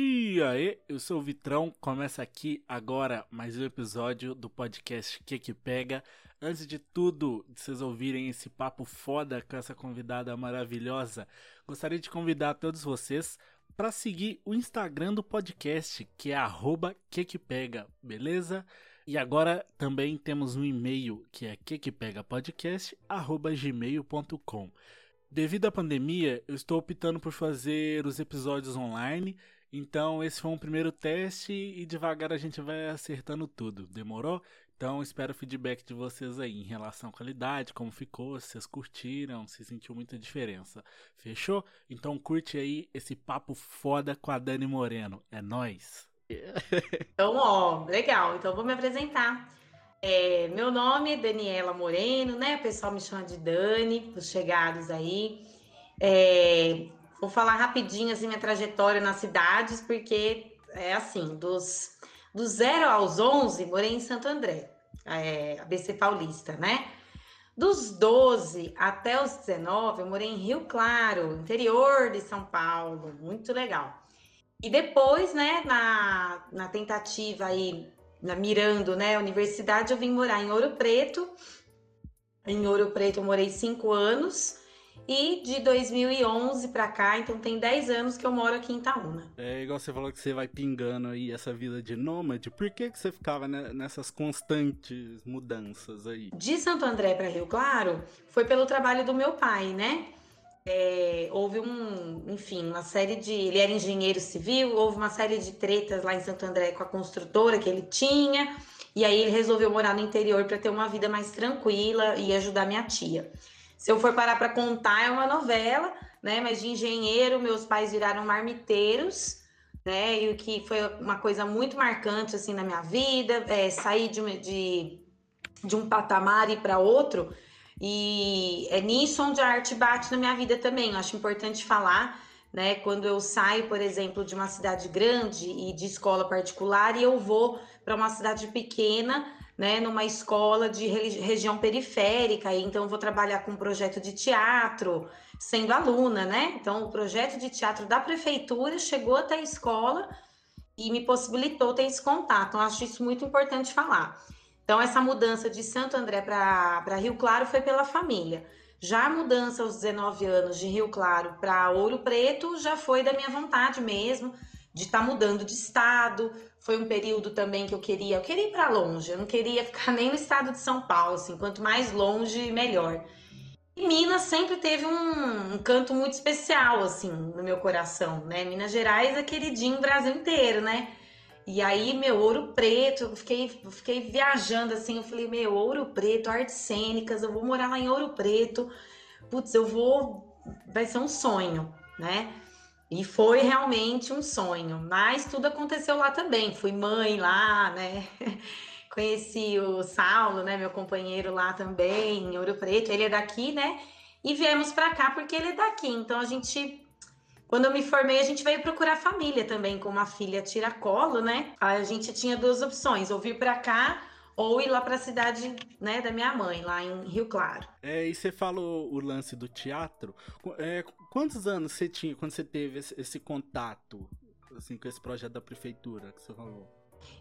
E aí, eu sou o Vitrão, começa aqui agora mais um episódio do podcast Que Que Pega. Antes de tudo, de vocês ouvirem esse papo foda com essa convidada maravilhosa, gostaria de convidar todos vocês para seguir o Instagram do podcast, que é arroba que que pega, beleza? E agora também temos um e-mail que é quequepegapodcast@gmail.com. Devido à pandemia, eu estou optando por fazer os episódios online então, esse foi um primeiro teste e devagar a gente vai acertando tudo. Demorou? Então, espero o feedback de vocês aí em relação à qualidade, como ficou, se vocês curtiram, se sentiu muita diferença. Fechou? Então, curte aí esse papo foda com a Dani Moreno. É nós. Então, ó, legal. Então, vou me apresentar. É, meu nome é Daniela Moreno, né? O pessoal me chama de Dani, os chegados aí. É, Vou falar rapidinho assim minha trajetória nas cidades, porque é assim, dos, do 0 aos 11, morei em Santo André, é, ABC Paulista, né? Dos 12 até os 19, eu morei em Rio Claro, interior de São Paulo, muito legal. E depois, né, na, na tentativa aí, na, mirando, né, a universidade, eu vim morar em Ouro Preto. Em Ouro Preto eu morei cinco anos. E de 2011 para cá, então tem 10 anos que eu moro aqui em Itaúna. É igual você falou que você vai pingando aí essa vida de nômade. Por que, que você ficava nessas constantes mudanças aí? De Santo André para Rio Claro foi pelo trabalho do meu pai, né? É, houve um, enfim, uma série de. Ele era engenheiro civil, houve uma série de tretas lá em Santo André com a construtora que ele tinha, e aí ele resolveu morar no interior para ter uma vida mais tranquila e ajudar minha tia. Se eu for parar para contar, é uma novela, né? Mas de engenheiro, meus pais viraram marmiteiros, né? E o que foi uma coisa muito marcante assim na minha vida, é sair de, de, de um patamar e para outro. E é nisso onde a arte bate na minha vida também. Eu acho importante falar, né? Quando eu saio, por exemplo, de uma cidade grande e de escola particular e eu vou para uma cidade pequena né, numa escola de região periférica, então vou trabalhar com um projeto de teatro, sendo aluna, né? Então, o projeto de teatro da prefeitura chegou até a escola e me possibilitou ter esse contato. Então, acho isso muito importante falar. Então, essa mudança de Santo André para Rio Claro foi pela família. Já a mudança aos 19 anos de Rio Claro para Ouro Preto já foi da minha vontade mesmo de estar tá mudando de estado. Foi um período também que eu queria, eu queria ir para longe, eu não queria ficar nem no estado de São Paulo, assim, quanto mais longe, melhor. E Minas sempre teve um, um canto muito especial, assim, no meu coração, né? Minas Gerais é queridinho Brasil inteiro, né? E aí, meu, Ouro Preto, eu fiquei, eu fiquei viajando assim, eu falei, meu, Ouro Preto, artes cênicas, eu vou morar lá em Ouro Preto. Putz, eu vou. Vai ser um sonho, né? E foi realmente um sonho, mas tudo aconteceu lá também. Fui mãe lá, né? Conheci o Saulo, né, meu companheiro lá também, em Ouro Preto. Ele é daqui, né? E viemos para cá porque ele é daqui. Então a gente quando eu me formei, a gente veio procurar família também, com uma filha tiracolo, né? A gente tinha duas opções, ou vir para cá ou ir lá para a cidade né, da minha mãe, lá em Rio Claro. É, e você falou o lance do teatro. É, quantos anos você tinha quando você teve esse, esse, contato assim, com esse projeto da prefeitura que você falou?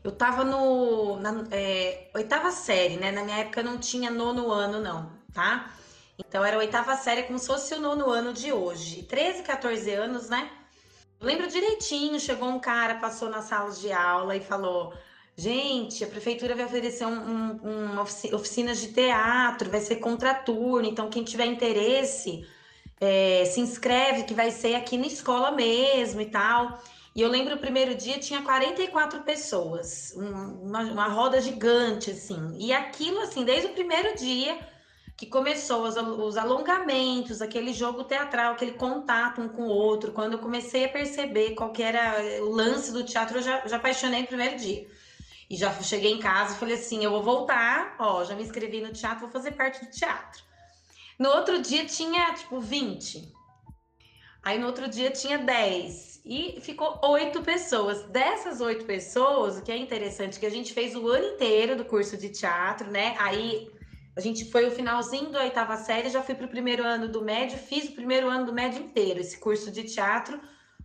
Eu tava no, na é, oitava série, né? Na minha época não tinha nono ano, não, tá? Então era oitava série como se fosse o nono ano de hoje. 13, 14 anos, né? Eu lembro direitinho, chegou um cara, passou nas salas de aula e falou: Gente, a prefeitura vai oferecer um, um, uma oficinas de teatro, vai ser contraturno, então quem tiver interesse é, se inscreve, que vai ser aqui na escola mesmo e tal. E eu lembro o primeiro dia tinha 44 pessoas, uma, uma roda gigante, assim. E aquilo, assim, desde o primeiro dia que começou os, os alongamentos, aquele jogo teatral, aquele contato um com o outro, quando eu comecei a perceber qual que era o lance do teatro, eu já, já apaixonei no primeiro dia. E já cheguei em casa e falei assim: eu vou voltar, ó, já me inscrevi no teatro, vou fazer parte do teatro. No outro dia tinha, tipo, 20. Aí no outro dia tinha 10. E ficou oito pessoas. Dessas oito pessoas, o que é interessante é que a gente fez o ano inteiro do curso de teatro, né? Aí a gente foi o finalzinho da oitava série, já fui para o primeiro ano do médio, fiz o primeiro ano do médio inteiro, esse curso de teatro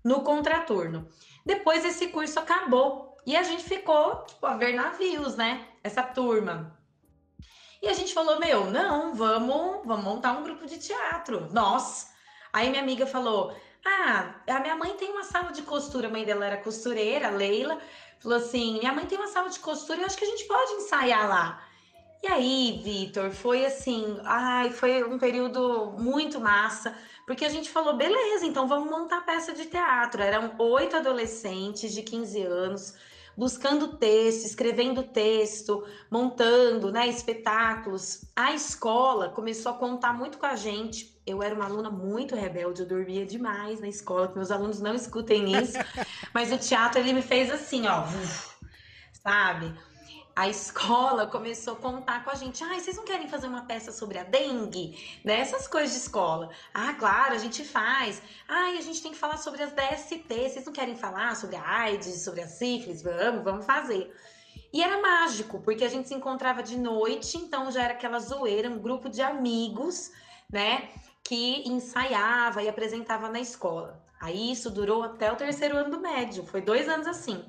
no contraturno. Depois esse curso acabou e a gente ficou tipo, a ver navios, né? Essa turma. E a gente falou: Meu, não, vamos, vamos montar um grupo de teatro. Nós. Aí minha amiga falou: Ah, a minha mãe tem uma sala de costura, a mãe dela era costureira, Leila. Falou assim: Minha mãe tem uma sala de costura, eu acho que a gente pode ensaiar lá. E aí, Vitor, foi assim, ai, foi um período muito massa, porque a gente falou, beleza, então vamos montar peça de teatro. Eram oito adolescentes de 15 anos, buscando texto, escrevendo texto, montando, né, espetáculos. A escola começou a contar muito com a gente. Eu era uma aluna muito rebelde, eu dormia demais na escola, que meus alunos não escutem isso, mas o teatro ele me fez assim, ó, sabe? A escola começou a contar com a gente. Ah, vocês não querem fazer uma peça sobre a dengue? Né? Essas coisas de escola. Ah, claro, a gente faz. Ah, a gente tem que falar sobre as DST. Vocês não querem falar sobre a AIDS, sobre a sífilis? Vamos, vamos fazer. E era mágico, porque a gente se encontrava de noite, então já era aquela zoeira, um grupo de amigos, né? Que ensaiava e apresentava na escola. Aí isso durou até o terceiro ano do médio, foi dois anos assim.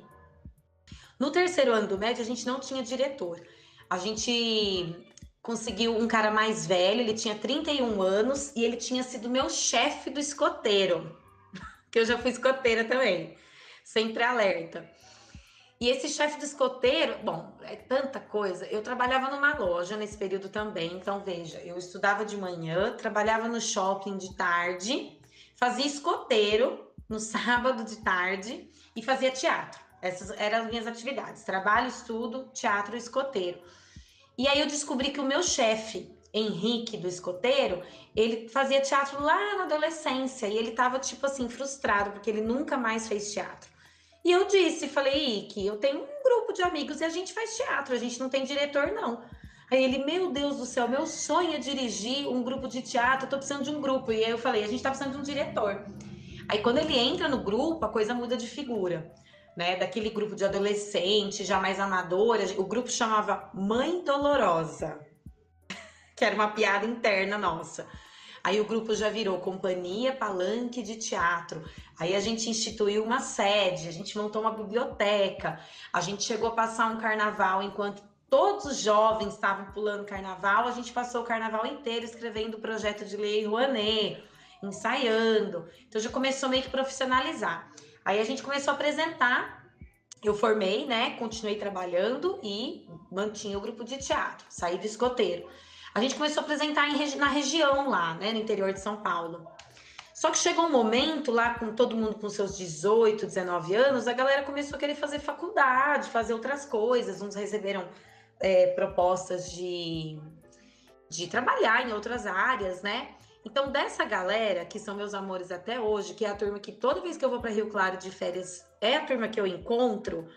No terceiro ano do médio, a gente não tinha diretor. A gente conseguiu um cara mais velho, ele tinha 31 anos e ele tinha sido meu chefe do escoteiro, que eu já fui escoteira também, sempre alerta. E esse chefe do escoteiro, bom, é tanta coisa. Eu trabalhava numa loja nesse período também, então veja, eu estudava de manhã, trabalhava no shopping de tarde, fazia escoteiro no sábado de tarde e fazia teatro. Essas eram as minhas atividades: trabalho, estudo, teatro, escoteiro. E aí eu descobri que o meu chefe, Henrique do escoteiro, ele fazia teatro lá na adolescência e ele tava tipo assim frustrado porque ele nunca mais fez teatro. E eu disse, falei, Ike, eu tenho um grupo de amigos e a gente faz teatro, a gente não tem diretor não. Aí ele, meu Deus do céu, meu sonho é dirigir um grupo de teatro, eu tô precisando de um grupo. E aí eu falei, a gente tá precisando de um diretor. Aí quando ele entra no grupo, a coisa muda de figura né, daquele grupo de adolescentes já mais amadoras, o grupo chamava Mãe Dolorosa, que era uma piada interna nossa. Aí o grupo já virou Companhia Palanque de Teatro. Aí a gente instituiu uma sede, a gente montou uma biblioteca, a gente chegou a passar um carnaval enquanto todos os jovens estavam pulando carnaval, a gente passou o carnaval inteiro escrevendo o projeto de lei Rouanet, ensaiando. Então já começou meio que profissionalizar. Aí a gente começou a apresentar. Eu formei, né? Continuei trabalhando e mantinha o grupo de teatro. Saí do escoteiro. A gente começou a apresentar em, na região lá, né? No interior de São Paulo. Só que chegou um momento lá, com todo mundo com seus 18, 19 anos, a galera começou a querer fazer faculdade, fazer outras coisas. Uns receberam é, propostas de, de trabalhar em outras áreas, né? Então, dessa galera, que são meus amores até hoje, que é a turma que toda vez que eu vou para Rio Claro de férias é a turma que eu encontro,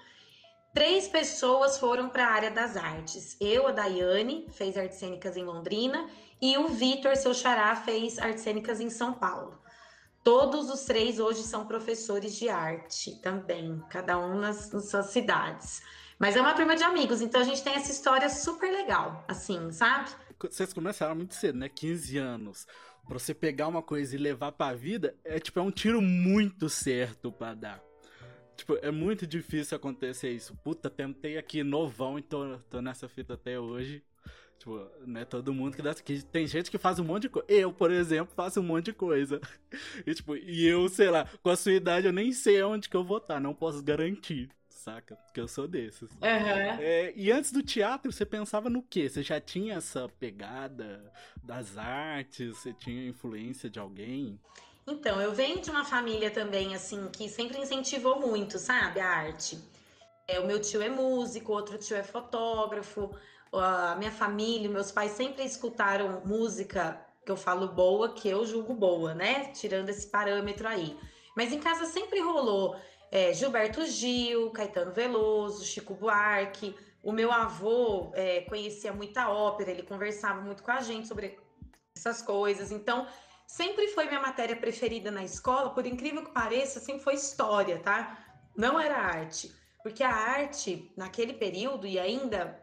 três pessoas foram para a área das artes. Eu, a Daiane, fez artes cênicas em Londrina, e o Vitor, seu xará, fez artes cênicas em São Paulo. Todos os três hoje são professores de arte também, cada um nas, nas suas cidades. Mas é uma turma de amigos, então a gente tem essa história super legal, assim, sabe? Vocês começaram muito cedo, né? 15 anos pra você pegar uma coisa e levar pra vida, é tipo, é um tiro muito certo para dar. Tipo, é muito difícil acontecer isso. Puta, tentei aqui novão e tô, tô nessa fita até hoje. Tipo, não é todo mundo que dá. Que tem gente que faz um monte de coisa. Eu, por exemplo, faço um monte de coisa. E, tipo, e eu, sei lá, com a sua idade eu nem sei onde que eu vou estar, não posso garantir saca? Porque eu sou desses. Uhum. É, e antes do teatro, você pensava no quê? Você já tinha essa pegada das artes? Você tinha influência de alguém? Então, eu venho de uma família também, assim, que sempre incentivou muito, sabe, a arte. É, o meu tio é músico, outro tio é fotógrafo. A minha família, meus pais sempre escutaram música que eu falo boa, que eu julgo boa, né? Tirando esse parâmetro aí. Mas em casa sempre rolou é, Gilberto Gil, Caetano Veloso, Chico Buarque. O meu avô é, conhecia muita ópera, ele conversava muito com a gente sobre essas coisas. Então, sempre foi minha matéria preferida na escola, por incrível que pareça, sempre foi história, tá? Não era arte. Porque a arte, naquele período e ainda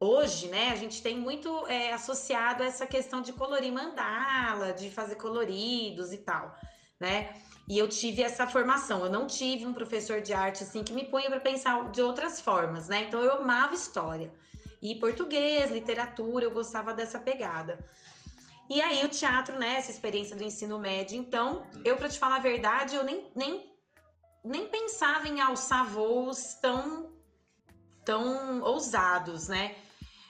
hoje, né, a gente tem muito é, associado a essa questão de colorir mandala, de fazer coloridos e tal né? E eu tive essa formação. Eu não tive um professor de arte assim que me punha para pensar de outras formas, né? Então eu amava história. E português, literatura, eu gostava dessa pegada. E aí o teatro, né, essa experiência do ensino médio, então, eu para te falar a verdade, eu nem, nem nem pensava em alçar voos tão tão ousados, né?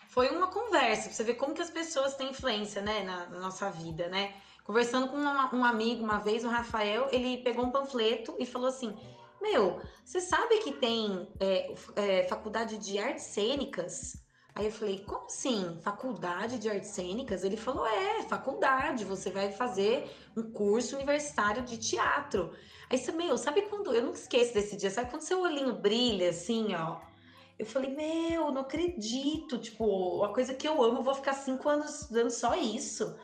Foi uma conversa, pra você ver como que as pessoas têm influência, né, na, na nossa vida, né? Conversando com uma, um amigo uma vez, o Rafael, ele pegou um panfleto e falou assim: Meu, você sabe que tem é, é, faculdade de artes cênicas? Aí eu falei, como assim? Faculdade de artes cênicas? Ele falou, é, faculdade, você vai fazer um curso universitário de teatro. Aí você, meu, sabe quando. Eu nunca esqueço desse dia, sabe quando seu olhinho brilha assim, ó? Eu falei, meu, não acredito. Tipo, a coisa que eu amo, eu vou ficar cinco anos dando só isso.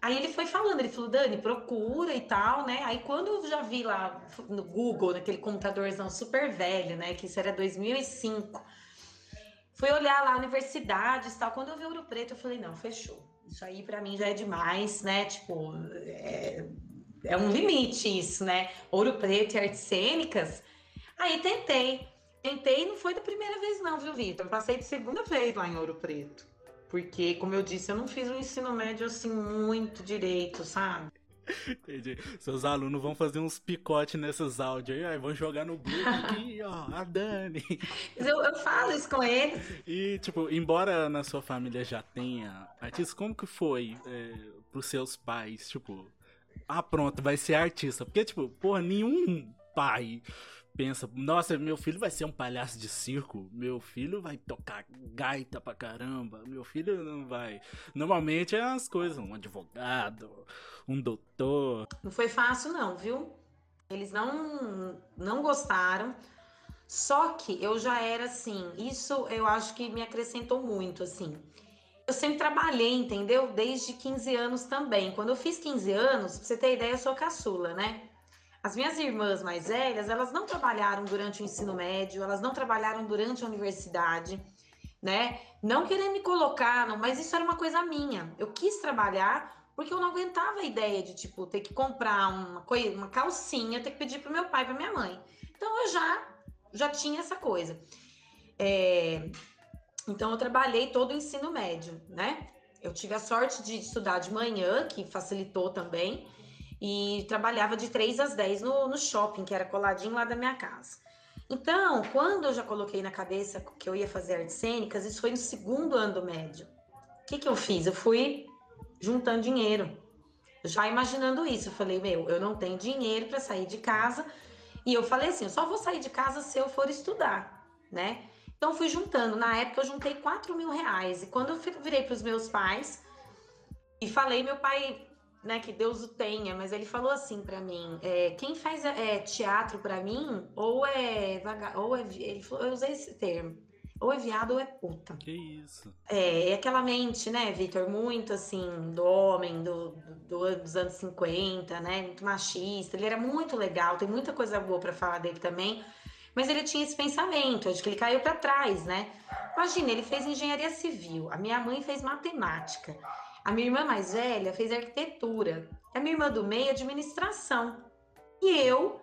Aí ele foi falando, ele falou, Dani, procura e tal, né? Aí quando eu já vi lá no Google, naquele computadorzão super velho, né? Que isso era 2005. Fui olhar lá universidades e tal. Quando eu vi Ouro Preto, eu falei, não, fechou. Isso aí para mim já é demais, né? Tipo, é, é um limite isso, né? Ouro Preto e artes cênicas. Aí tentei. Tentei não foi da primeira vez não, viu, Vitor? Passei de segunda vez lá em Ouro Preto. Porque, como eu disse, eu não fiz um ensino médio assim muito direito, sabe? Entendi. Seus alunos vão fazer uns picotes nesses áudios aí, vão jogar no grupo aqui, ó, a Dani. Eu, eu falo isso com eles. E, tipo, embora na sua família já tenha artistas, como que foi é, pros seus pais, tipo, ah, pronto, vai ser artista? Porque, tipo, porra, nenhum pai pensa, nossa, meu filho vai ser um palhaço de circo, meu filho vai tocar gaita pra caramba, meu filho não vai. Normalmente é as coisas, um advogado, um doutor. Não foi fácil, não, viu? Eles não, não gostaram. Só que eu já era assim, isso eu acho que me acrescentou muito, assim. Eu sempre trabalhei, entendeu? Desde 15 anos também. Quando eu fiz 15 anos, pra você ter ideia, eu sou caçula, né? As minhas irmãs mais velhas, elas não trabalharam durante o ensino médio, elas não trabalharam durante a universidade, né? Não querendo me colocar, mas isso era uma coisa minha. Eu quis trabalhar porque eu não aguentava a ideia de, tipo, ter que comprar uma, coisa, uma calcinha, ter que pedir pro meu pai, pra minha mãe. Então eu já, já tinha essa coisa. É... Então eu trabalhei todo o ensino médio, né? Eu tive a sorte de estudar de manhã, que facilitou também e trabalhava de 3 às 10 no, no shopping, que era coladinho lá da minha casa. Então, quando eu já coloquei na cabeça que eu ia fazer artes cênicas, isso foi no segundo ano do médio. O que, que eu fiz? Eu fui juntando dinheiro, já imaginando isso. Eu falei, meu, eu não tenho dinheiro para sair de casa. E eu falei assim, eu só vou sair de casa se eu for estudar, né? Então, fui juntando. Na época, eu juntei 4 mil reais. E quando eu virei para os meus pais e falei, meu pai né, que Deus o tenha, mas ele falou assim para mim: é, quem faz é, teatro para mim, ou é vaga, ou é. Ele falou, eu usei esse termo. Ou é viado ou é puta. Que isso. É, é aquela mente, né, Vitor, muito assim, do homem do, do, dos anos 50, né? Muito machista. Ele era muito legal, tem muita coisa boa para falar dele também. Mas ele tinha esse pensamento, acho que ele caiu para trás, né? Imagina, ele fez engenharia civil, a minha mãe fez matemática. A minha irmã mais velha fez arquitetura. A minha irmã do meio, administração. E eu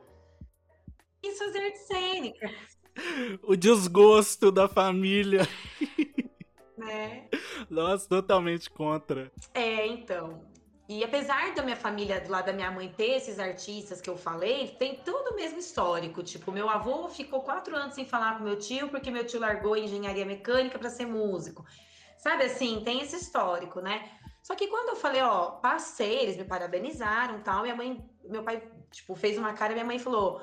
quis fazer arte cênica. O desgosto da família. Né? Nossa, totalmente contra. É, então. E apesar da minha família, do lado da minha mãe, ter esses artistas que eu falei, tem tudo o mesmo histórico. Tipo, meu avô ficou quatro anos sem falar com meu tio, porque meu tio largou engenharia mecânica para ser músico. Sabe assim, tem esse histórico, né? Só que quando eu falei, ó, passei, eles me parabenizaram tal, minha mãe, meu pai, tipo, fez uma cara e minha mãe falou,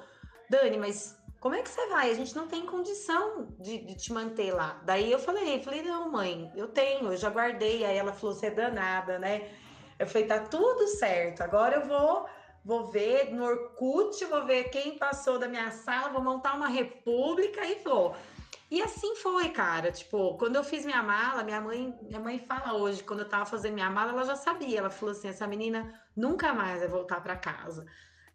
Dani, mas como é que você vai? A gente não tem condição de, de, te manter lá. Daí eu falei, falei, não, mãe, eu tenho, eu já guardei. Aí ela falou, você é danada, né? Eu falei, tá tudo certo. Agora eu vou, vou ver no Orkut, vou ver quem passou da minha sala, vou montar uma república e falou. E assim foi, cara. Tipo, quando eu fiz minha mala, minha mãe, minha mãe fala hoje, quando eu tava fazendo minha mala, ela já sabia. Ela falou assim: essa menina nunca mais vai voltar para casa.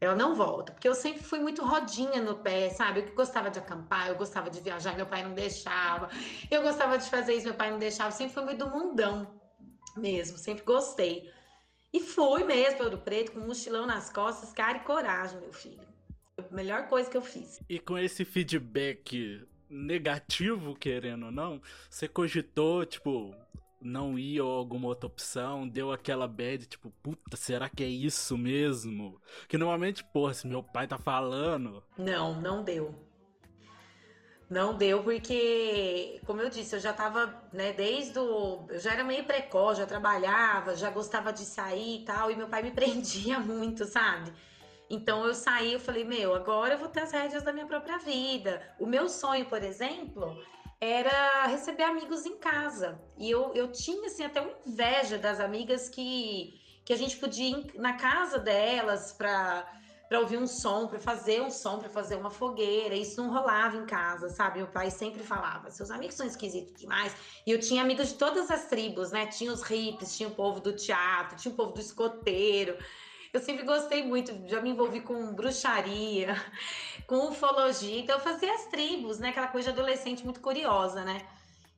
Ela não volta, porque eu sempre fui muito rodinha no pé, sabe? Eu gostava de acampar, eu gostava de viajar, meu pai não deixava. Eu gostava de fazer isso, meu pai não deixava. Eu sempre fui muito do mundão mesmo, sempre gostei. E fui mesmo para Ouro Preto, com um mochilão nas costas, cara e coragem, meu filho. A melhor coisa que eu fiz. E com esse feedback negativo, querendo ou não, você cogitou, tipo, não ir ou alguma outra opção, deu aquela bad, tipo, puta, será que é isso mesmo? Que normalmente, porra, se meu pai tá falando. Não, não deu. Não deu porque, como eu disse, eu já tava, né, desde o. Eu já era meio precoce, já trabalhava, já gostava de sair e tal, e meu pai me prendia muito, sabe? Então eu saí, eu falei, meu, agora eu vou ter as rédeas da minha própria vida. O meu sonho, por exemplo, era receber amigos em casa. E eu, eu tinha, assim, até uma inveja das amigas que, que a gente podia ir na casa delas para para ouvir um som, para fazer um som, para fazer uma fogueira. Isso não rolava em casa, sabe? Meu pai sempre falava: seus amigos são esquisitos demais. E eu tinha amigos de todas as tribos, né? Tinha os hippies, tinha o povo do teatro, tinha o povo do escoteiro. Eu sempre gostei muito, já me envolvi com bruxaria, com ufologia. Então eu fazia as tribos, né? Aquela coisa de adolescente muito curiosa, né?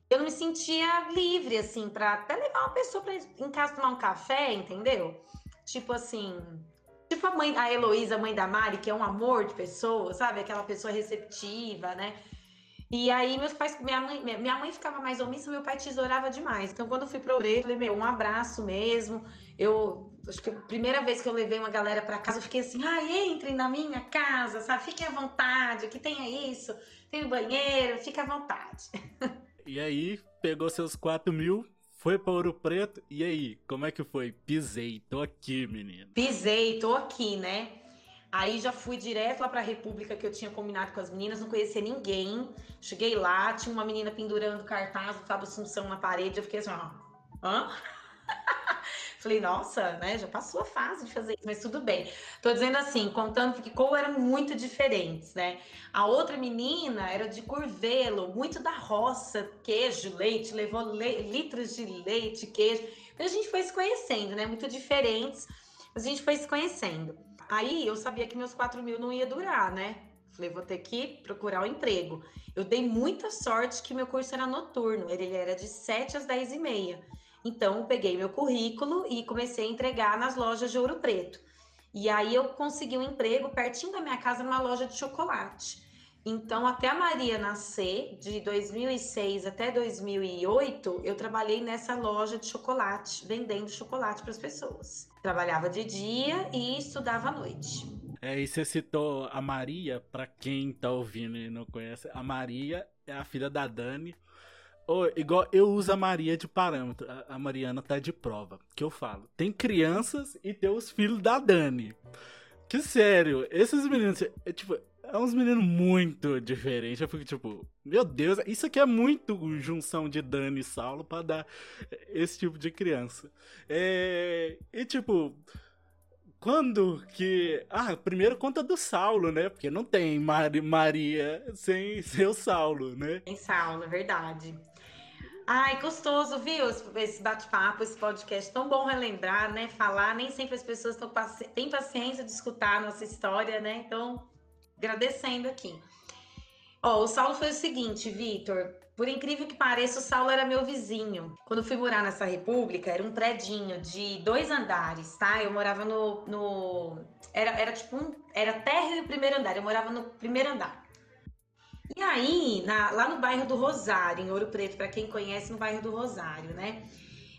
Eu não me sentia livre, assim, para até levar uma pessoa pra, em casa tomar um café, entendeu? Tipo assim, Tipo a mãe, a Heloísa, mãe da Mari, que é um amor de pessoa, sabe? Aquela pessoa receptiva, né? E aí meus pais, minha mãe, minha mãe ficava mais omissa, meu pai tesourava demais. Então quando eu fui pro Ouro, falei, meu, um abraço mesmo. Eu acho que a primeira vez que eu levei uma galera para casa, eu fiquei assim, ah, entrem na minha casa, sabe? Fiquem à vontade, aqui tem isso, tem o banheiro, fica à vontade. E aí, pegou seus 4 mil, foi para Ouro Preto, e aí, como é que foi? Pisei, tô aqui, menino. Pisei, tô aqui, né? Aí já fui direto lá pra República que eu tinha combinado com as meninas, não conhecia ninguém. Cheguei lá, tinha uma menina pendurando cartaz do Fábio Assunção na parede, eu fiquei assim, ó, hã? Falei, nossa, né? Já passou a fase de fazer isso, mas tudo bem. Tô dizendo assim, contando que como eram muito diferentes, né? A outra menina era de Curvelo, muito da roça, queijo, leite, levou le litros de leite, queijo. Então a gente foi se conhecendo, né? Muito diferentes, mas a gente foi se conhecendo. Aí eu sabia que meus 4 mil não ia durar, né? Falei, vou ter que procurar um emprego. Eu dei muita sorte que meu curso era noturno, ele era de 7 às 10 e meia. Então, peguei meu currículo e comecei a entregar nas lojas de Ouro Preto. E aí eu consegui um emprego pertinho da minha casa numa loja de chocolate. Então, até a Maria nascer, de 2006 até 2008, eu trabalhei nessa loja de chocolate, vendendo chocolate para as pessoas. Trabalhava de dia e estudava à noite. É, e você citou a Maria, para quem tá ouvindo e não conhece, a Maria é a filha da Dani, Oh, igual eu uso a Maria de parâmetro. A Mariana tá de prova. Que eu falo. Tem crianças e tem os filhos da Dani. Que sério, esses meninos. É, tipo, é uns meninos muito diferentes. Eu fico tipo, meu Deus, isso aqui é muito junção de Dani e Saulo para dar esse tipo de criança. É, e tipo, quando que. Ah, primeiro conta do Saulo, né? Porque não tem Maria sem, sem o Saulo, né? Tem Saulo, é verdade. Ai, gostoso, viu? Esse bate-papo, esse podcast. Tão bom relembrar, né? Falar. Nem sempre as pessoas têm paciência de escutar a nossa história, né? Então, agradecendo aqui. Ó, o Saulo foi o seguinte, Vitor. Por incrível que pareça, o Saulo era meu vizinho. Quando fui morar nessa república, era um predinho de dois andares, tá? Eu morava no. no... Era, era tipo um. Era térreo e primeiro andar. Eu morava no primeiro andar. E aí, na, lá no bairro do Rosário, em Ouro Preto, para quem conhece, no bairro do Rosário, né?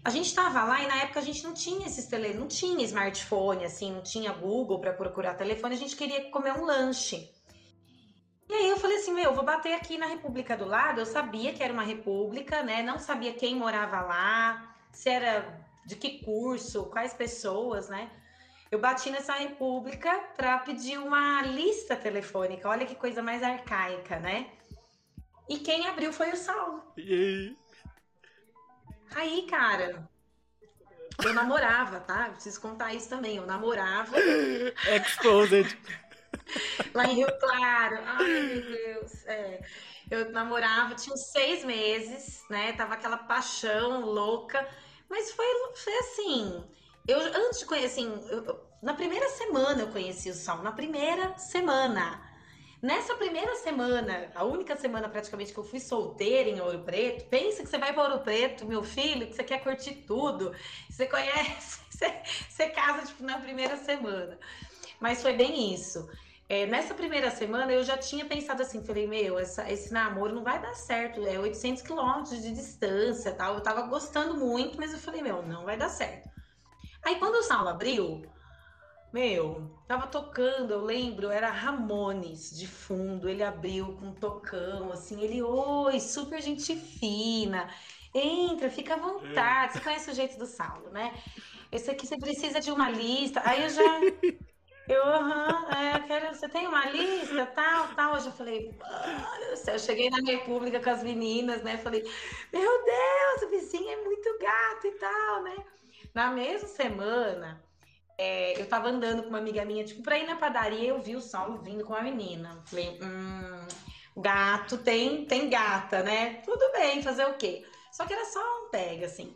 A gente estava lá e na época a gente não tinha esses tele, não tinha smartphone, assim, não tinha Google para procurar telefone, a gente queria comer um lanche. E aí eu falei assim, meu, vou bater aqui na República do lado. Eu sabia que era uma república, né? Não sabia quem morava lá, se era de que curso, quais pessoas, né? Eu bati nessa república para pedir uma lista telefônica. Olha que coisa mais arcaica, né? E quem abriu foi o Saulo. E aí? Aí, cara, eu namorava, tá? Preciso contar isso também. Eu namorava. Exposed. Lá em Rio Claro. Ai, meu Deus. É. Eu namorava, tinha uns seis meses, né? Tava aquela paixão louca. Mas foi, foi assim. Eu, antes de conhecer, assim, eu, na primeira semana eu conheci o Saulo, na primeira semana. Nessa primeira semana, a única semana praticamente que eu fui solteira em Ouro Preto, pensa que você vai para Ouro Preto, meu filho, que você quer curtir tudo. Você conhece, você, você casa tipo, na primeira semana. Mas foi bem isso. É, nessa primeira semana eu já tinha pensado assim, falei, meu, essa, esse namoro não vai dar certo, é 800 quilômetros de distância, tal. Eu tava gostando muito, mas eu falei, meu, não vai dar certo. Aí quando o Saulo abriu, meu, tava tocando, eu lembro, era Ramones de fundo. Ele abriu com um tocão, assim. Ele, oi, super gente fina. Entra, fica à vontade. Você conhece o jeito do Saulo, né? Esse aqui você precisa de uma lista. Aí eu já. Eu, aham, é, quero, você tem uma lista, tal, tal. Eu já falei, mano, eu cheguei na República com as meninas, né? Falei, meu Deus, o vizinho é muito gato e tal, né? Na mesma semana, é, eu tava andando com uma amiga minha, tipo, pra ir na padaria, eu vi o Saulo vindo com a menina. Falei, hum, gato tem, tem gata, né? Tudo bem, fazer o quê? Só que era só um pega, assim.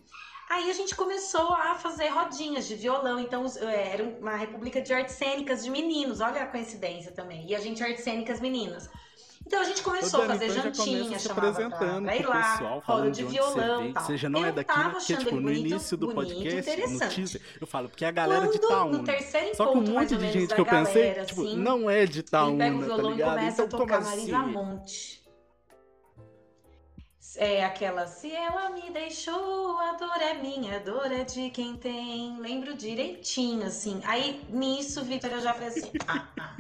Aí a gente começou a fazer rodinhas de violão, então é, era uma república de artes cênicas de meninos, olha a coincidência também. E a gente artes cênicas meninas. Então a gente começou Ô, Dani, a fazer então jantinha, se apresentando pra, pra ir lá, pessoal, roda de, de violão tal. Você já não eu é daqui, porque tipo, no início do bonito, podcast, no teaser, eu falo, porque a galera Quando, de Itaúna. Só que um monte de gente que eu pensei, galera, tipo, assim, não é de Itaúna, ele pega o tá violão tá ligado? e começa então, a tocar Marisa assim? Monte. É aquela, se ela me deixou, a dor é minha, a dor é de quem tem. Lembro direitinho, assim. Aí, nisso, Vitor, eu já falei assim, ah, ah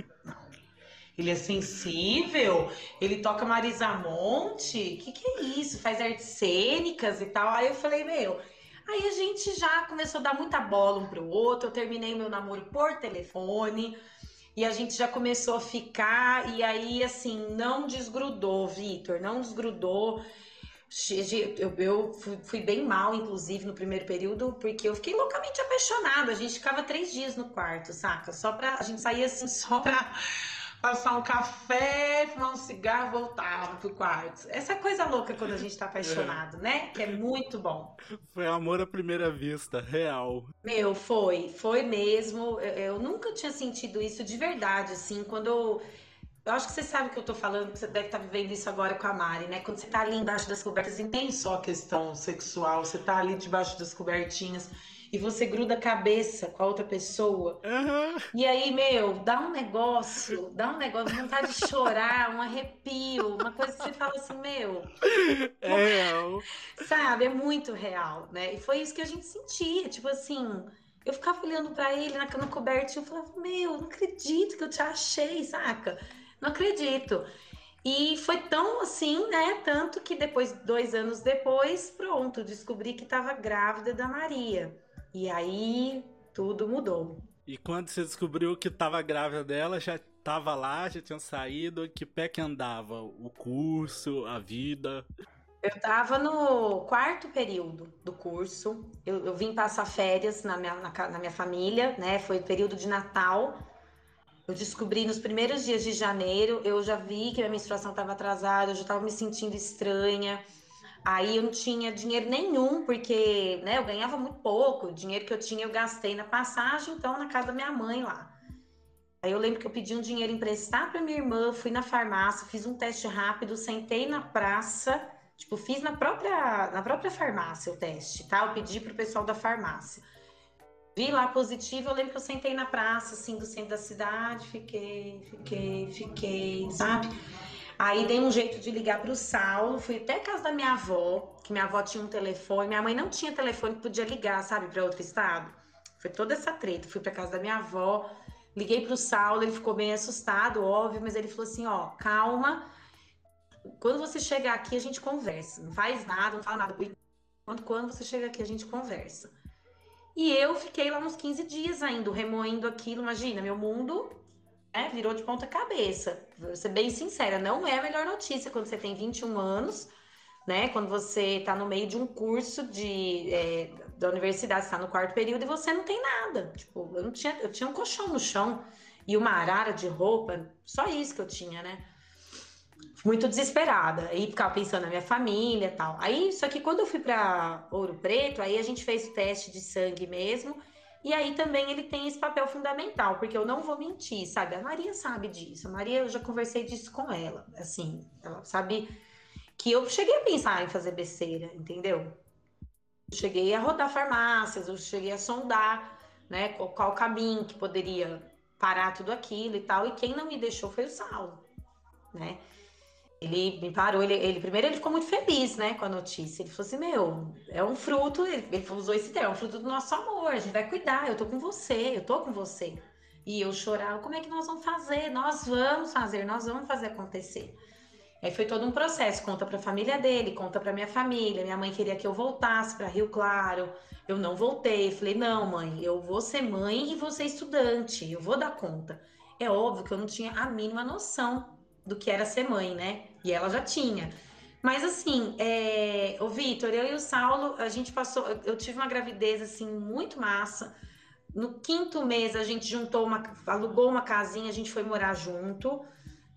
ele é sensível, ele toca Marisa Monte, que que é isso? Faz artes cênicas e tal. Aí eu falei, meu, aí a gente já começou a dar muita bola um pro outro. Eu terminei meu namoro por telefone. E a gente já começou a ficar, e aí, assim, não desgrudou, Vitor, não desgrudou. Eu, fui, bem mal, inclusive, no primeiro período, porque eu fiquei loucamente apaixonada. A gente ficava três dias no quarto, saca? Só pra. A gente saía assim, só pra passar um café, fumar um cigarro, voltava pro quarto. Essa coisa louca quando a gente tá apaixonado, é. né? Que é muito bom. Foi amor à primeira vista, real. Meu, foi, foi mesmo. Eu, eu nunca tinha sentido isso de verdade, assim, quando eu. Eu acho que você sabe o que eu tô falando, você deve estar tá vivendo isso agora com a Mari, né? Quando você tá ali embaixo das cobertas, não tem só questão sexual, você tá ali debaixo das cobertinhas e você gruda a cabeça com a outra pessoa. Uhum. E aí, meu, dá um negócio, dá um negócio, vontade de chorar, um arrepio, uma coisa que você fala assim, meu. É real. Sabe, é muito real, né? E foi isso que a gente sentia, tipo assim. Eu ficava olhando para ele na cama coberta e eu falava, meu, não acredito que eu te achei, saca? Não acredito. E foi tão assim, né? Tanto que depois, dois anos depois, pronto, descobri que estava grávida da Maria. E aí tudo mudou. E quando você descobriu que estava grávida dela, já estava lá, já tinha saído? Que pé que andava? O curso, a vida? Eu estava no quarto período do curso. Eu, eu vim passar férias na minha, na, na, minha família, né? Foi o período de Natal. Eu descobri nos primeiros dias de janeiro, eu já vi que minha menstruação estava atrasada, eu já estava me sentindo estranha. Aí eu não tinha dinheiro nenhum, porque né, eu ganhava muito pouco. O dinheiro que eu tinha eu gastei na passagem, então na casa da minha mãe lá. Aí eu lembro que eu pedi um dinheiro emprestado para minha irmã, fui na farmácia, fiz um teste rápido, sentei na praça, tipo, fiz na própria, na própria farmácia o teste, tá? Eu pedi pro pessoal da farmácia. Vi lá positivo, eu lembro que eu sentei na praça, assim, do centro da cidade, fiquei, fiquei, fiquei, sabe? Aí dei um jeito de ligar para o Saulo, fui até a casa da minha avó, que minha avó tinha um telefone, minha mãe não tinha telefone podia ligar, sabe, para outro estado. Foi toda essa treta. Fui para casa da minha avó, liguei para o Saulo, ele ficou bem assustado, óbvio, mas ele falou assim: ó, calma. Quando você chegar aqui, a gente conversa. Não faz nada, não fala nada. Quando, quando você chega aqui, a gente conversa. E eu fiquei lá uns 15 dias ainda, remoendo aquilo. Imagina, meu mundo né, virou de ponta cabeça. Vou ser bem sincera, não é a melhor notícia quando você tem 21 anos, né? Quando você está no meio de um curso de, é, da universidade, está no quarto período e você não tem nada. Tipo, eu não tinha, eu tinha um colchão no chão e uma arara de roupa, só isso que eu tinha, né? Muito desesperada. Aí ficava pensando na minha família e tal. Aí, só que quando eu fui para Ouro Preto, aí a gente fez o teste de sangue mesmo E aí também ele tem esse papel fundamental, porque eu não vou mentir, sabe? A Maria sabe disso. A Maria, eu já conversei disso com ela. Assim, ela sabe que eu cheguei a pensar em fazer besteira, entendeu? Eu cheguei a rodar farmácias, eu cheguei a sondar, né, qual, qual caminho que poderia parar tudo aquilo e tal. E quem não me deixou foi o Saulo, né? Ele me parou, ele, ele, primeiro ele ficou muito feliz, né, com a notícia. Ele falou assim: Meu, é um fruto, ele, ele usou esse termo, é um fruto do nosso amor, a gente vai cuidar, eu tô com você, eu tô com você. E eu chorava: Como é que nós vamos fazer? Nós vamos fazer, nós vamos fazer acontecer. Aí foi todo um processo, conta para a família dele, conta para minha família. Minha mãe queria que eu voltasse para Rio Claro. Eu não voltei. Falei: "Não, mãe, eu vou ser mãe e vou ser estudante. Eu vou dar conta". É óbvio que eu não tinha a mínima noção do que era ser mãe, né? E ela já tinha. Mas assim, é... o Vitor, eu e o Saulo, a gente passou. Eu tive uma gravidez assim muito massa. No quinto mês a gente juntou uma, alugou uma casinha, a gente foi morar junto,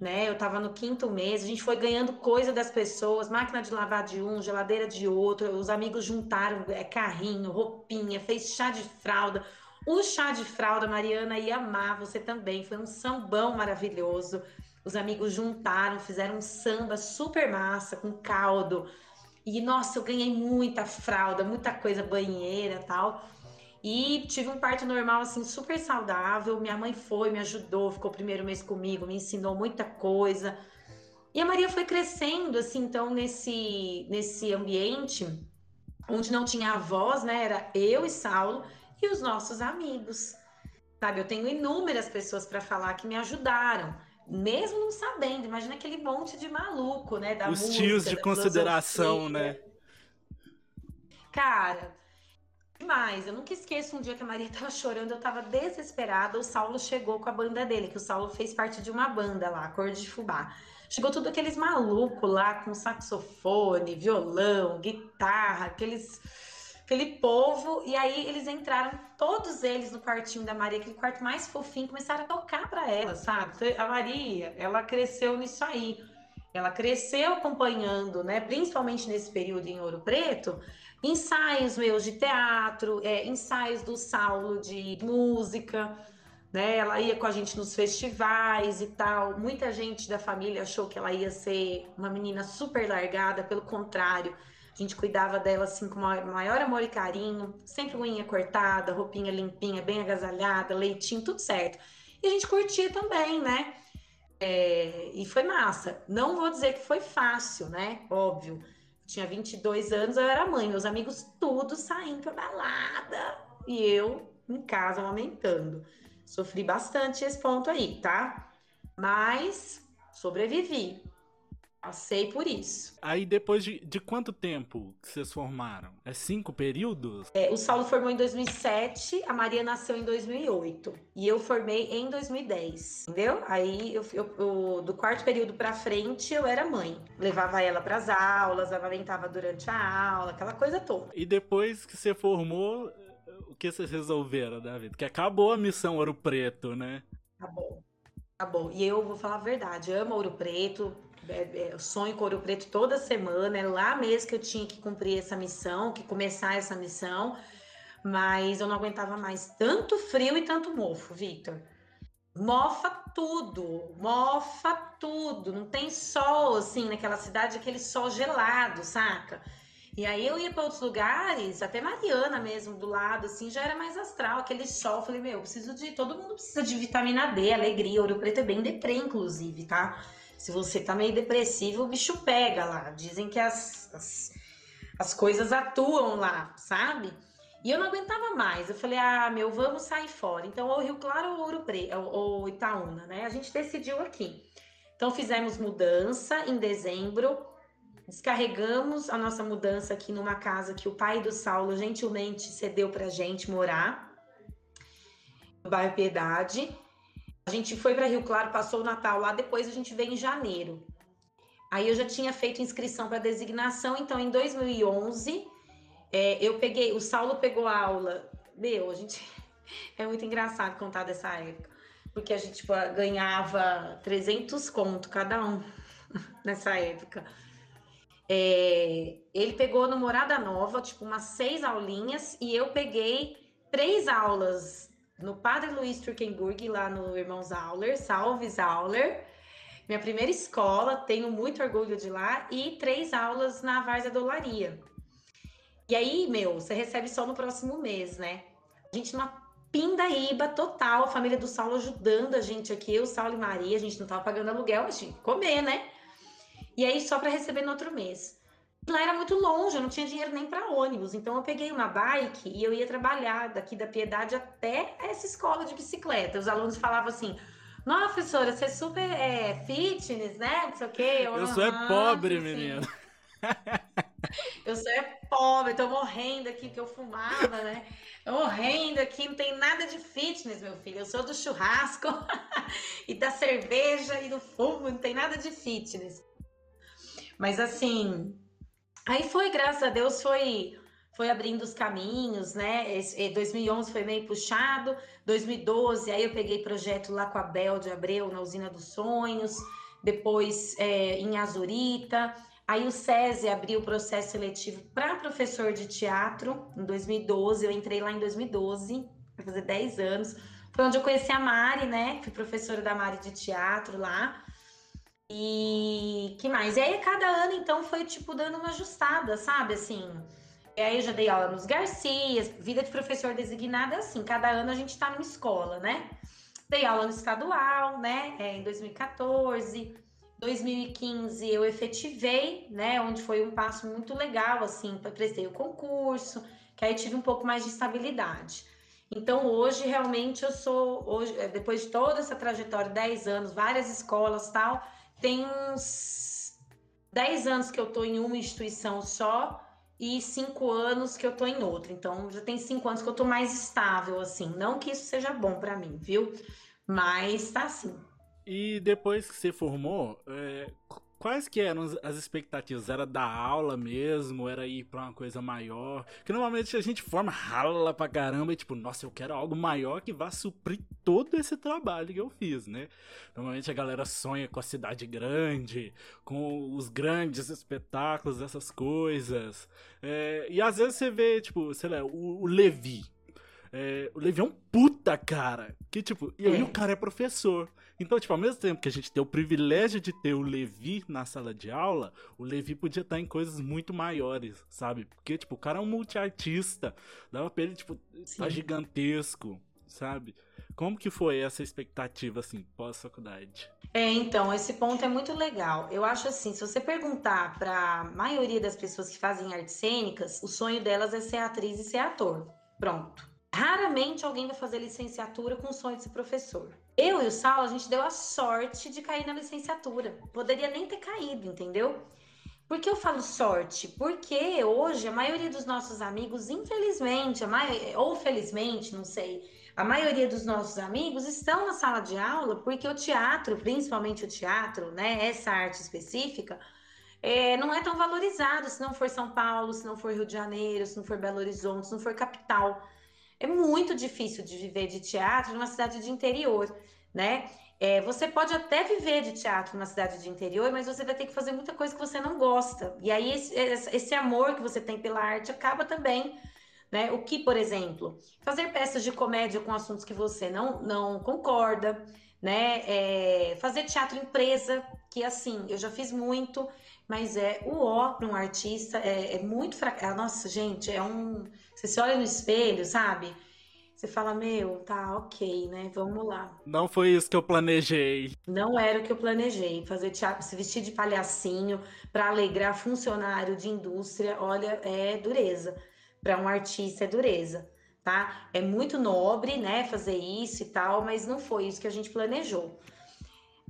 né? Eu tava no quinto mês, a gente foi ganhando coisa das pessoas, máquina de lavar de um, geladeira de outro. Os amigos juntaram é, carrinho, roupinha, fez chá de fralda. O chá de fralda, Mariana ia amar, você também. Foi um sambão maravilhoso. Os amigos juntaram, fizeram um samba super massa, com caldo. E, nossa, eu ganhei muita fralda, muita coisa, banheira tal. E tive um parto normal, assim, super saudável. Minha mãe foi, me ajudou, ficou o primeiro mês comigo, me ensinou muita coisa. E a Maria foi crescendo, assim, então, nesse, nesse ambiente onde não tinha avós, né? Era eu e Saulo e os nossos amigos. Sabe, eu tenho inúmeras pessoas para falar que me ajudaram mesmo não sabendo, imagina aquele monte de maluco, né? Da Os música, tios de consideração, né? Cara, demais. Eu nunca esqueço um dia que a Maria tava chorando, eu tava desesperada. O Saulo chegou com a banda dele, que o Saulo fez parte de uma banda lá, Cor de Fubá. Chegou tudo aqueles malucos lá com saxofone, violão, guitarra, aqueles aquele povo, e aí eles entraram, todos eles no quartinho da Maria, aquele quarto mais fofinho, começaram a tocar para ela, sabe? Então, a Maria, ela cresceu nisso aí. Ela cresceu acompanhando, né, principalmente nesse período em Ouro Preto, ensaios meus de teatro, é, ensaios do Saulo de música, né? Ela ia com a gente nos festivais e tal. Muita gente da família achou que ela ia ser uma menina super largada, pelo contrário, a gente cuidava dela assim com maior amor e carinho, sempre unha cortada, roupinha limpinha, bem agasalhada, leitinho, tudo certo. E a gente curtia também, né? É, e foi massa. Não vou dizer que foi fácil, né? Óbvio. Eu tinha 22 anos, eu era mãe, meus amigos tudo saindo pra balada e eu em casa amamentando. Sofri bastante esse ponto aí, tá? Mas sobrevivi. Passei por isso. Aí depois de, de quanto tempo que vocês formaram? É cinco períodos? É, o Saulo formou em 2007, a Maria nasceu em 2008 e eu formei em 2010, entendeu? Aí eu, eu, eu do quarto período para frente eu era mãe, levava ela para as aulas, amamentava durante a aula, aquela coisa toda. E depois que você formou, o que vocês resolveram, David? Que acabou a missão Ouro Preto, né? Acabou. Acabou. E eu vou falar a verdade, amo Ouro Preto, é, é, sonho com Ouro Preto toda semana, é lá mesmo que eu tinha que cumprir essa missão, que começar essa missão, mas eu não aguentava mais tanto frio e tanto mofo, Victor. Mofa tudo, mofa tudo, não tem sol assim naquela cidade, aquele sol gelado, saca? E aí eu ia para outros lugares, até Mariana mesmo do lado, assim, já era mais astral, aquele sol. Falei, meu, preciso de. Todo mundo precisa de vitamina D, alegria. Ouro Preto é bem deprê, inclusive, tá? Se você tá meio depressivo, o bicho pega lá. Dizem que as, as, as coisas atuam lá, sabe? E eu não aguentava mais. Eu falei, ah, meu, vamos sair fora. Então, ou Rio Claro ou Ouro Preto, ou Itaúna, né? A gente decidiu aqui. Então, fizemos mudança em dezembro. Descarregamos a nossa mudança aqui numa casa que o pai do Saulo gentilmente cedeu pra gente morar. No bairro Piedade. A gente foi para Rio Claro, passou o Natal lá, depois a gente veio em janeiro. Aí eu já tinha feito inscrição para designação, então em 2011 é, eu peguei, o Saulo pegou a aula. Meu, a gente é muito engraçado contar dessa época, porque a gente tipo, ganhava 300 conto cada um nessa época. É, ele pegou no Morada Nova, tipo, umas seis aulinhas, e eu peguei três aulas no Padre Luiz Turkenburg, lá no Irmãos Auler, salve Auler. Minha primeira escola, tenho muito orgulho de lá, e três aulas na Várzea Dolaria. E aí, meu, você recebe só no próximo mês, né? A gente numa pindaíba total, a família do Saulo ajudando a gente aqui, eu, Saulo e Maria, a gente não tava pagando aluguel, a gente comer, né? E aí só para receber no outro mês. Lá era muito longe, eu não tinha dinheiro nem para ônibus, então eu peguei uma bike e eu ia trabalhar daqui da Piedade até essa escola de bicicleta. Os alunos falavam assim: Nossa, professora, você é super é, fitness, né? Não sei o quê. Eu, eu sou é pobre, assim. menino. eu sou é pobre, tô morrendo aqui que eu fumava, né? morrendo aqui, não tem nada de fitness, meu filho. Eu sou do churrasco e da cerveja e do fumo, não tem nada de fitness. Mas assim, aí foi, graças a Deus, foi foi abrindo os caminhos, né? Esse, 2011 foi meio puxado, 2012 aí eu peguei projeto lá com a Bel de Abreu na Usina dos Sonhos, depois é, em Azurita, aí o SESI abriu o processo seletivo para professor de teatro em 2012, eu entrei lá em 2012, vai fazer 10 anos, foi onde eu conheci a Mari, né? Fui professora da Mari de teatro lá. E que mais? E aí, cada ano, então, foi tipo dando uma ajustada, sabe? Assim. E aí, eu já dei aula nos Garcias, vida de professor designado é assim, cada ano a gente tá numa escola, né? Dei aula no estadual, né? É, em 2014. 2015 eu efetivei, né? Onde foi um passo muito legal, assim, prestei o concurso, que aí tive um pouco mais de estabilidade. Então, hoje, realmente, eu sou, hoje, depois de toda essa trajetória, 10 anos, várias escolas tal, tem uns 10 anos que eu estou em uma instituição só e 5 anos que eu estou em outra. Então, já tem 5 anos que eu estou mais estável, assim. Não que isso seja bom para mim, viu? Mas tá assim. E depois que você formou, é, Quais que eram as expectativas? Era dar aula mesmo? Era ir pra uma coisa maior? Porque normalmente a gente forma rala pra caramba e tipo, nossa, eu quero algo maior que vá suprir todo esse trabalho que eu fiz, né? Normalmente a galera sonha com a cidade grande, com os grandes espetáculos, essas coisas. É, e às vezes você vê, tipo, sei lá, o, o Levi. É, o Levi é um puta cara. Que tipo, e aí é. o cara é professor. Então, tipo, ao mesmo tempo que a gente tem o privilégio de ter o Levi na sala de aula, o Levi podia estar em coisas muito maiores, sabe? Porque, tipo, o cara é um multiartista. Dava pra ele, tipo, Sim. tá gigantesco, sabe? Como que foi essa expectativa, assim, pós-faculdade? É, então, esse ponto é muito legal. Eu acho assim, se você perguntar para a maioria das pessoas que fazem artes cênicas, o sonho delas é ser atriz e ser ator. Pronto. Raramente alguém vai fazer licenciatura com o sonho de ser professor. Eu e o Saulo, a gente deu a sorte de cair na licenciatura. Poderia nem ter caído, entendeu? Por que eu falo sorte? Porque hoje a maioria dos nossos amigos, infelizmente, ou felizmente, não sei, a maioria dos nossos amigos estão na sala de aula porque o teatro, principalmente o teatro, né, essa arte específica, é, não é tão valorizado se não for São Paulo, se não for Rio de Janeiro, se não for Belo Horizonte, se não for capital. É muito difícil de viver de teatro numa cidade de interior, né? É, você pode até viver de teatro numa cidade de interior, mas você vai ter que fazer muita coisa que você não gosta. E aí esse, esse amor que você tem pela arte acaba também, né? O que, por exemplo, fazer peças de comédia com assuntos que você não, não concorda, né? É, fazer teatro empresa, que assim, eu já fiz muito, mas é o ó para um artista, é, é muito fraco. Nossa, gente, é um você se olha no espelho, sabe? Você fala, meu, tá ok, né? Vamos lá. Não foi isso que eu planejei. Não era o que eu planejei. Fazer teatro, se vestir de palhacinho para alegrar funcionário de indústria, olha, é dureza. Para um artista é dureza, tá? É muito nobre, né, fazer isso e tal, mas não foi isso que a gente planejou.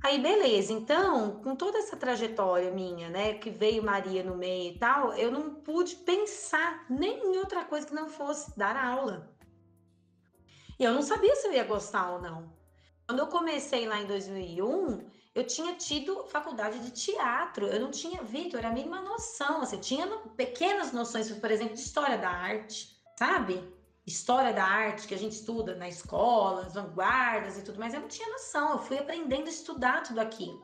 Aí, beleza. Então, com toda essa trajetória minha, né, que veio Maria no meio e tal, eu não pude pensar nem em outra coisa que não fosse dar aula. E eu não sabia se eu ia gostar ou não. Quando eu comecei lá em 2001, eu tinha tido faculdade de teatro. Eu não tinha, Vitor, a mínima noção. Assim, tinha pequenas noções, por exemplo, de história da arte, sabe? História da arte que a gente estuda na escola, as vanguardas e tudo mais, eu não tinha noção. Eu fui aprendendo a estudar tudo aquilo.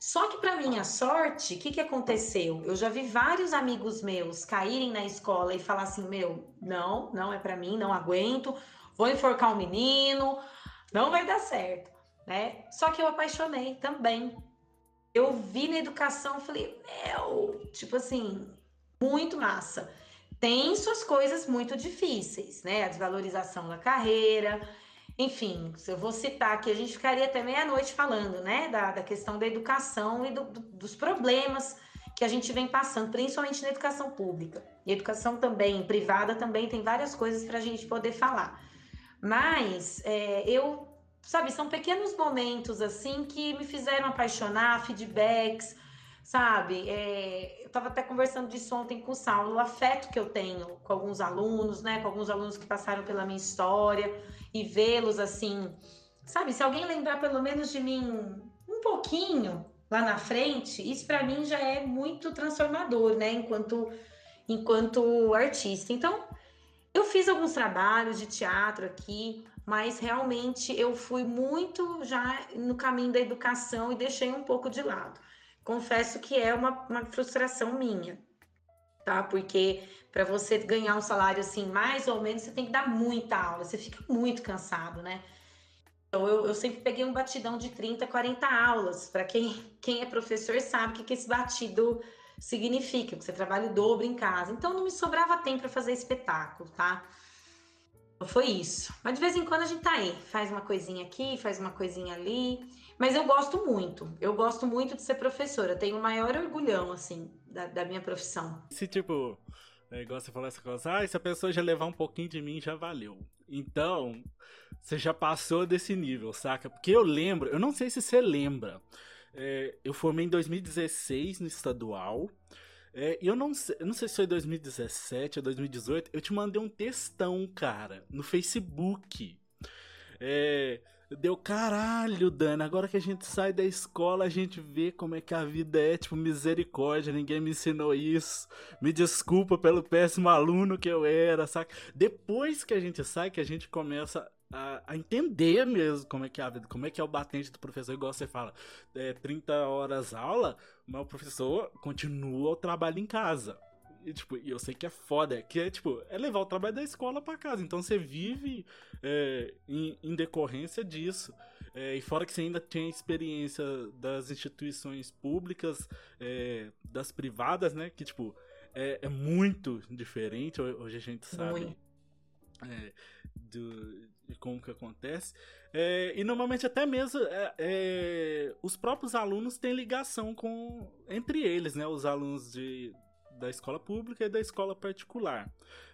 Só que, para minha sorte, o que, que aconteceu? Eu já vi vários amigos meus caírem na escola e falar assim: meu, não, não é para mim, não aguento, vou enforcar um menino, não vai dar certo, né? Só que eu apaixonei também. Eu vi na educação, falei, meu, tipo assim, muito massa. Tem suas coisas muito difíceis, né? A desvalorização da carreira, enfim, se eu vou citar aqui, a gente ficaria até meia-noite falando, né, da, da questão da educação e do, do, dos problemas que a gente vem passando, principalmente na educação pública. E educação também, privada também, tem várias coisas para a gente poder falar. Mas é, eu, sabe, são pequenos momentos assim que me fizeram apaixonar, feedbacks, sabe? É, eu estava até conversando disso ontem com o Saulo, o afeto que eu tenho com alguns alunos, né? Com alguns alunos que passaram pela minha história e vê-los assim, sabe? Se alguém lembrar pelo menos de mim um pouquinho lá na frente, isso para mim já é muito transformador, né? Enquanto enquanto artista. Então, eu fiz alguns trabalhos de teatro aqui, mas realmente eu fui muito já no caminho da educação e deixei um pouco de lado confesso que é uma, uma frustração minha, tá? Porque para você ganhar um salário assim, mais ou menos, você tem que dar muita aula, você fica muito cansado, né? Então, eu, eu sempre peguei um batidão de 30, 40 aulas. Para quem, quem é professor sabe o que, que esse batido significa, que você trabalha o dobro em casa. Então, não me sobrava tempo para fazer espetáculo, tá? Então, foi isso. Mas de vez em quando a gente tá aí, faz uma coisinha aqui, faz uma coisinha ali. Mas eu gosto muito. Eu gosto muito de ser professora. Tenho o maior orgulhão, assim, da, da minha profissão. Se, tipo, é igual você essa coisa, ah, se a pessoa já levar um pouquinho de mim, já valeu. Então, você já passou desse nível, saca? Porque eu lembro, eu não sei se você lembra. É, eu formei em 2016 no estadual. É, eu não sei, eu não sei se foi 2017 ou 2018. Eu te mandei um textão, cara, no Facebook. É, Deu caralho, Dani. Agora que a gente sai da escola, a gente vê como é que a vida é, tipo, misericórdia. Ninguém me ensinou isso. Me desculpa pelo péssimo aluno que eu era, saca? Depois que a gente sai, que a gente começa a, a, entender mesmo como é que é a vida, como é que é o batente do professor, igual você fala, é 30 horas aula, mas o professor continua o trabalho em casa. E, tipo, eu sei que é foda, que é, tipo, é levar o trabalho da escola para casa. Então você vive é, em, em, decorrência disso. É, e fora que você ainda tem a experiência das instituições públicas, é, das privadas, né? Que, tipo, é, é, muito diferente. Hoje a gente sabe é, do, de como que acontece. É, e normalmente até mesmo os próprios alunos têm ligação com entre eles, né? Os alunos de, da escola pública e da escola particular.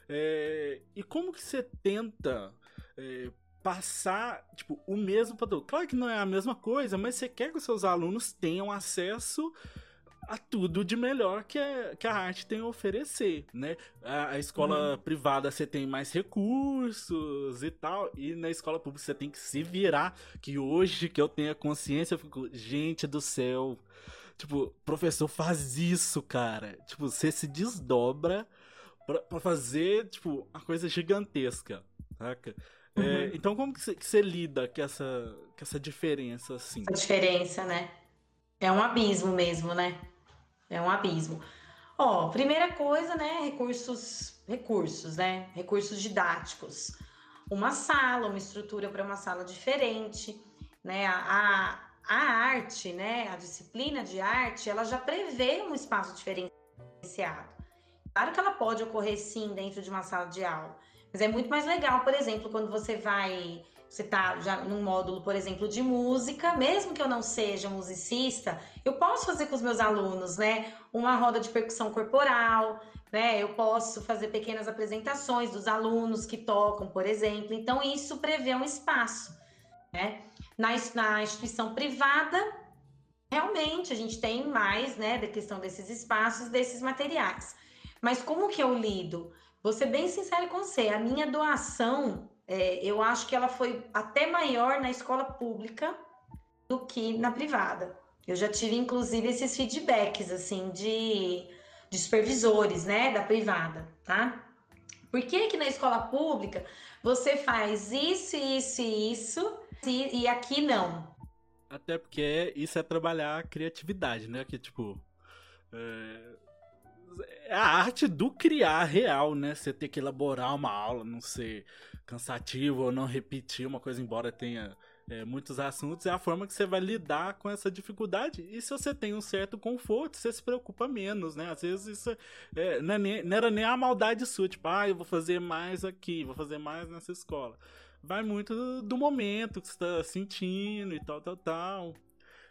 É, e como que você tenta é, passar tipo, o mesmo todo? Claro que não é a mesma coisa, mas você quer que os seus alunos tenham acesso a tudo de melhor que a, que a arte tem a oferecer, né? A, a escola uhum. privada você tem mais recursos e tal, e na escola pública você tem que se virar, que hoje que eu tenho a consciência, eu fico, gente do céu, Tipo, professor faz isso, cara. Tipo, você se desdobra pra, pra fazer, tipo, uma coisa gigantesca, saca? É, uhum. É, então, como que você, lida com essa, com essa diferença, assim? A diferença, né? É um abismo mesmo, né? É um abismo. Ó, primeira coisa, né? Recursos, recursos, né? Recursos didáticos. Uma sala, uma estrutura para uma sala diferente, né? A, a arte, né, a disciplina de arte, ela já prevê um espaço diferenciado. Claro que ela pode ocorrer sim dentro de uma sala de aula, mas é muito mais legal, por exemplo, quando você vai, você tá já num módulo, por exemplo, de música, mesmo que eu não seja musicista, eu posso fazer com os meus alunos, né, uma roda de percussão corporal, né? Eu posso fazer pequenas apresentações dos alunos que tocam, por exemplo. Então isso prevê um espaço, né? Na, na instituição privada, realmente a gente tem mais, né, da questão desses espaços, desses materiais. Mas como que eu lido? Vou ser bem sincera com você, a minha doação, é, eu acho que ela foi até maior na escola pública do que na privada. Eu já tive, inclusive, esses feedbacks, assim, de, de supervisores, né, da privada, tá? Por que que na escola pública você faz isso, isso e isso e, e aqui não. Até porque isso é trabalhar a criatividade, né? Que, tipo. É, é a arte do criar real, né? Você ter que elaborar uma aula, não ser cansativo ou não repetir uma coisa, embora tenha é, muitos assuntos, é a forma que você vai lidar com essa dificuldade. E se você tem um certo conforto, você se preocupa menos, né? Às vezes isso é, não, é não, era nem a maldade sua, tipo, ah, eu vou fazer mais aqui, vou fazer mais nessa escola. Vai muito do, momento que você está sentindo e tal, tal, tal.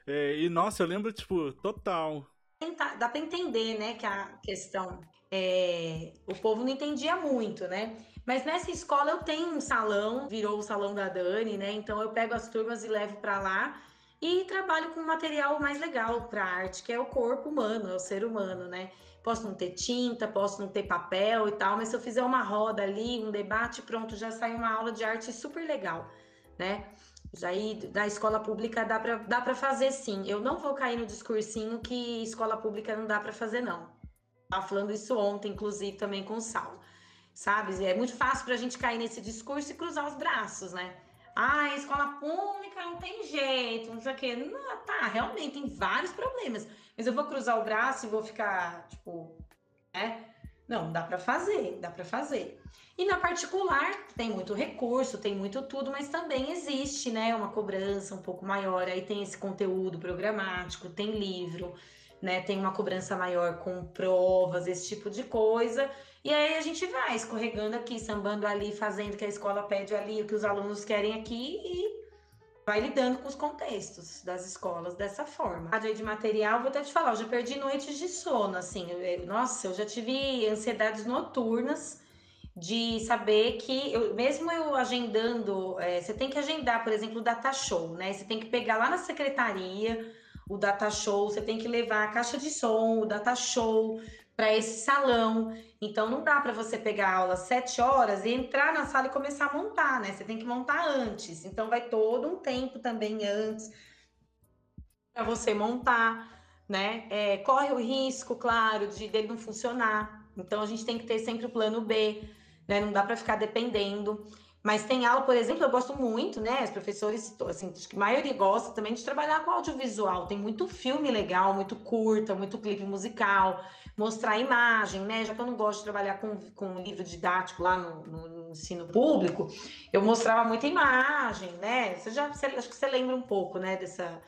É, e nossa, eu lembro, tipo, total. Dá para entender, né, que a questão é, o povo não entendia muito, né? Mas nessa escola eu tenho um salão, virou o salão da Dani, né? Então eu pego as turmas e levo para lá e trabalho com um material mais legal para arte, que é o corpo humano, é o ser humano, né? Posso não ter tinta, posso não ter papel e tal, mas se eu fizer uma roda ali, um debate, pronto, já sai uma aula de arte super legal, né? Aí na escola pública dá para dá para fazer sim. Eu não vou cair no discursinho que escola pública não dá para fazer não. Tava falando isso ontem, inclusive, também com o Saulo sabe? É muito fácil para a gente cair nesse discurso e cruzar os braços, né? Ah, escola pública não tem jeito, não sei o quê. Não, tá, realmente tem vários problemas. Mas eu vou cruzar o braço e vou ficar, tipo, né? Não, dá para fazer, dá para fazer. E na particular, tem muito recurso, tem muito tudo, mas também existe, né, uma cobrança um pouco maior. Aí tem esse conteúdo programático, tem livro, né, tem uma cobrança maior com provas, esse tipo de coisa. E aí a gente vai escorregando aqui, sambando ali, fazendo o que a escola pede ali, o que os alunos querem aqui e vai lidando com os contextos das escolas dessa forma. A de material, vou até te falar, eu já perdi noites de sono, assim, eu, nossa, eu já tive ansiedades noturnas de saber que, eu, mesmo eu agendando, é, você tem que agendar, por exemplo, o data show, né? Você tem que pegar lá na secretaria o data show, você tem que levar a caixa de som, o data show, para esse salão. Então não dá para você pegar aula às sete horas e entrar na sala e começar a montar, né? Você tem que montar antes. Então vai todo um tempo também antes para você montar, né? É, corre o risco, claro, de dele não funcionar. Então a gente tem que ter sempre o plano B, né? Não dá para ficar dependendo. Mas tem aula, por exemplo, eu gosto muito, né? Os professores, assim, acho que a maioria gosta também de trabalhar com audiovisual. Tem muito filme legal, muito curta, muito clipe musical mostrar imagem, né? Já que eu não gosto de trabalhar com, com livro didático lá no, no, ensino público, eu mostrava muita imagem, né? Você já, você, acho que você lembra um pouco, né, dessa...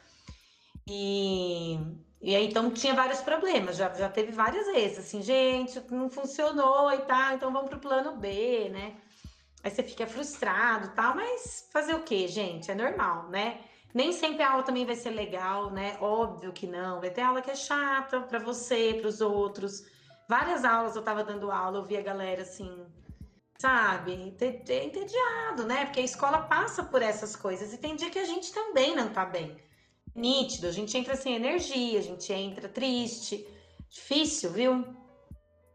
E, e aí, então, tinha vários problemas, já, já teve várias vezes, assim, gente, não funcionou e tal, então vamos para o plano B, né? Aí você fica frustrado tal, mas fazer o quê, gente? É normal, né? Nem sempre a aula também vai ser legal, né? Óbvio que não. Vai ter aula que é chata para você, para os outros. Várias aulas eu tava dando aula, eu vi a galera assim, sabe, entediado, né? Porque a escola passa por essas coisas e tem dia que a gente também não tá bem. Nítido, a gente entra sem energia, a gente entra triste. Difícil, viu?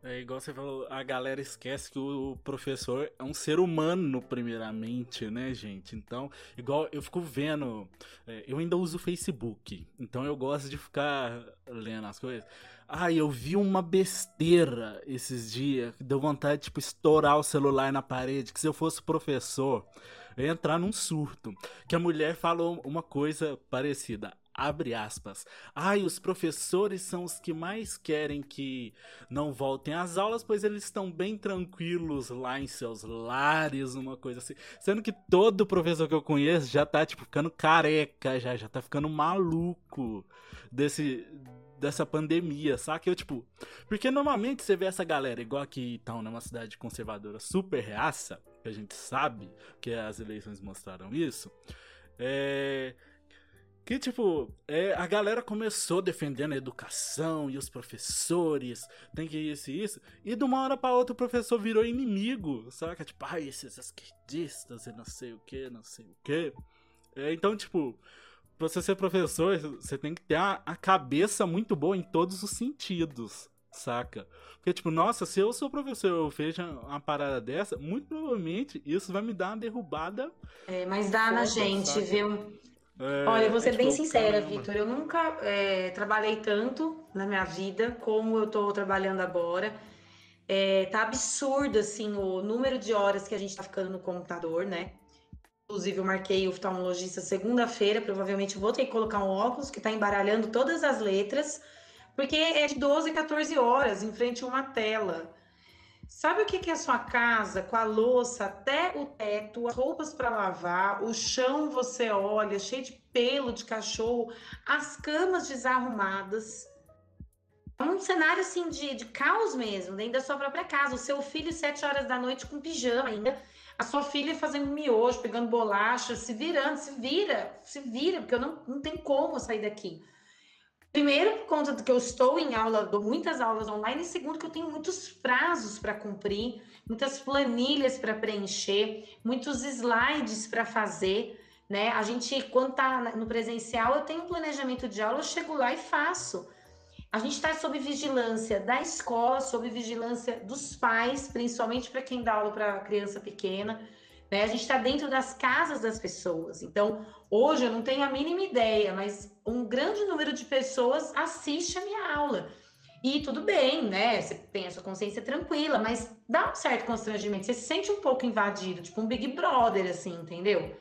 É igual você falou, a galera esquece que o professor é um ser humano, primeiramente, né, gente? Então, igual eu fico vendo, é, eu ainda uso o Facebook, então eu gosto de ficar lendo as coisas. Ah, eu vi uma besteira esses dias, deu vontade de, tipo, estourar o celular na parede, que se eu fosse professor, eu ia entrar num surto. Que a mulher falou uma coisa parecida abre aspas. Ai, os professores são os que mais querem que não voltem às aulas, pois eles estão bem tranquilos lá em seus lares, uma coisa assim. Sendo que todo professor que eu conheço já tá, tipo, ficando careca, já, já tá ficando maluco desse dessa pandemia, saca? Eu, tipo, porque normalmente você vê essa galera, igual aqui então, numa cidade conservadora super reaça, que a gente sabe que as eleições mostraram isso, é que, tipo, é, a galera começou defendendo a educação e os professores, tem que isso e isso, e de uma hora pra outra o professor virou inimigo, saca? Tipo, ai, esses esquerdistas e não sei o que, não sei o que. É, então, tipo, pra você ser professor, você tem que ter a, a cabeça muito boa em todos os sentidos, saca? Porque, tipo, nossa, se eu sou professor eu vejo uma parada dessa, muito provavelmente isso vai me dar uma derrubada. É, mas dá na gente, saca? viu? É, Olha, eu vou ser é bem tipo, sincera, Vitor. Eu nunca é, trabalhei tanto na minha vida como eu estou trabalhando agora. É, tá absurdo, assim, o número de horas que a gente está ficando no computador, né? Inclusive, eu marquei o oftalmologista segunda-feira. Provavelmente vou ter que colocar um óculos que está embaralhando todas as letras, porque é de 12 a 14 horas em frente a uma tela. Sabe o que é a sua casa com a louça até o teto, as roupas para lavar, o chão você olha cheio de pelo de cachorro, as camas desarrumadas? É um cenário assim de, de caos mesmo, dentro da sua própria casa. O seu filho, sete horas da noite, com pijama ainda a sua filha fazendo miojo, pegando bolacha, se virando, se vira, se vira, porque eu não, não tem como sair daqui. Primeiro, por conta do que eu estou em aula, dou muitas aulas online, e segundo, que eu tenho muitos prazos para cumprir, muitas planilhas para preencher, muitos slides para fazer. Né? A gente, quando está no presencial, eu tenho um planejamento de aula, eu chego lá e faço. A gente está sob vigilância da escola, sob vigilância dos pais, principalmente para quem dá aula para criança pequena. Né? A gente está dentro das casas das pessoas. Então, hoje eu não tenho a mínima ideia, mas um grande número de pessoas assiste a minha aula. E tudo bem, né? Você tem a sua consciência tranquila, mas dá um certo constrangimento. Você se sente um pouco invadido, tipo um Big Brother, assim, entendeu?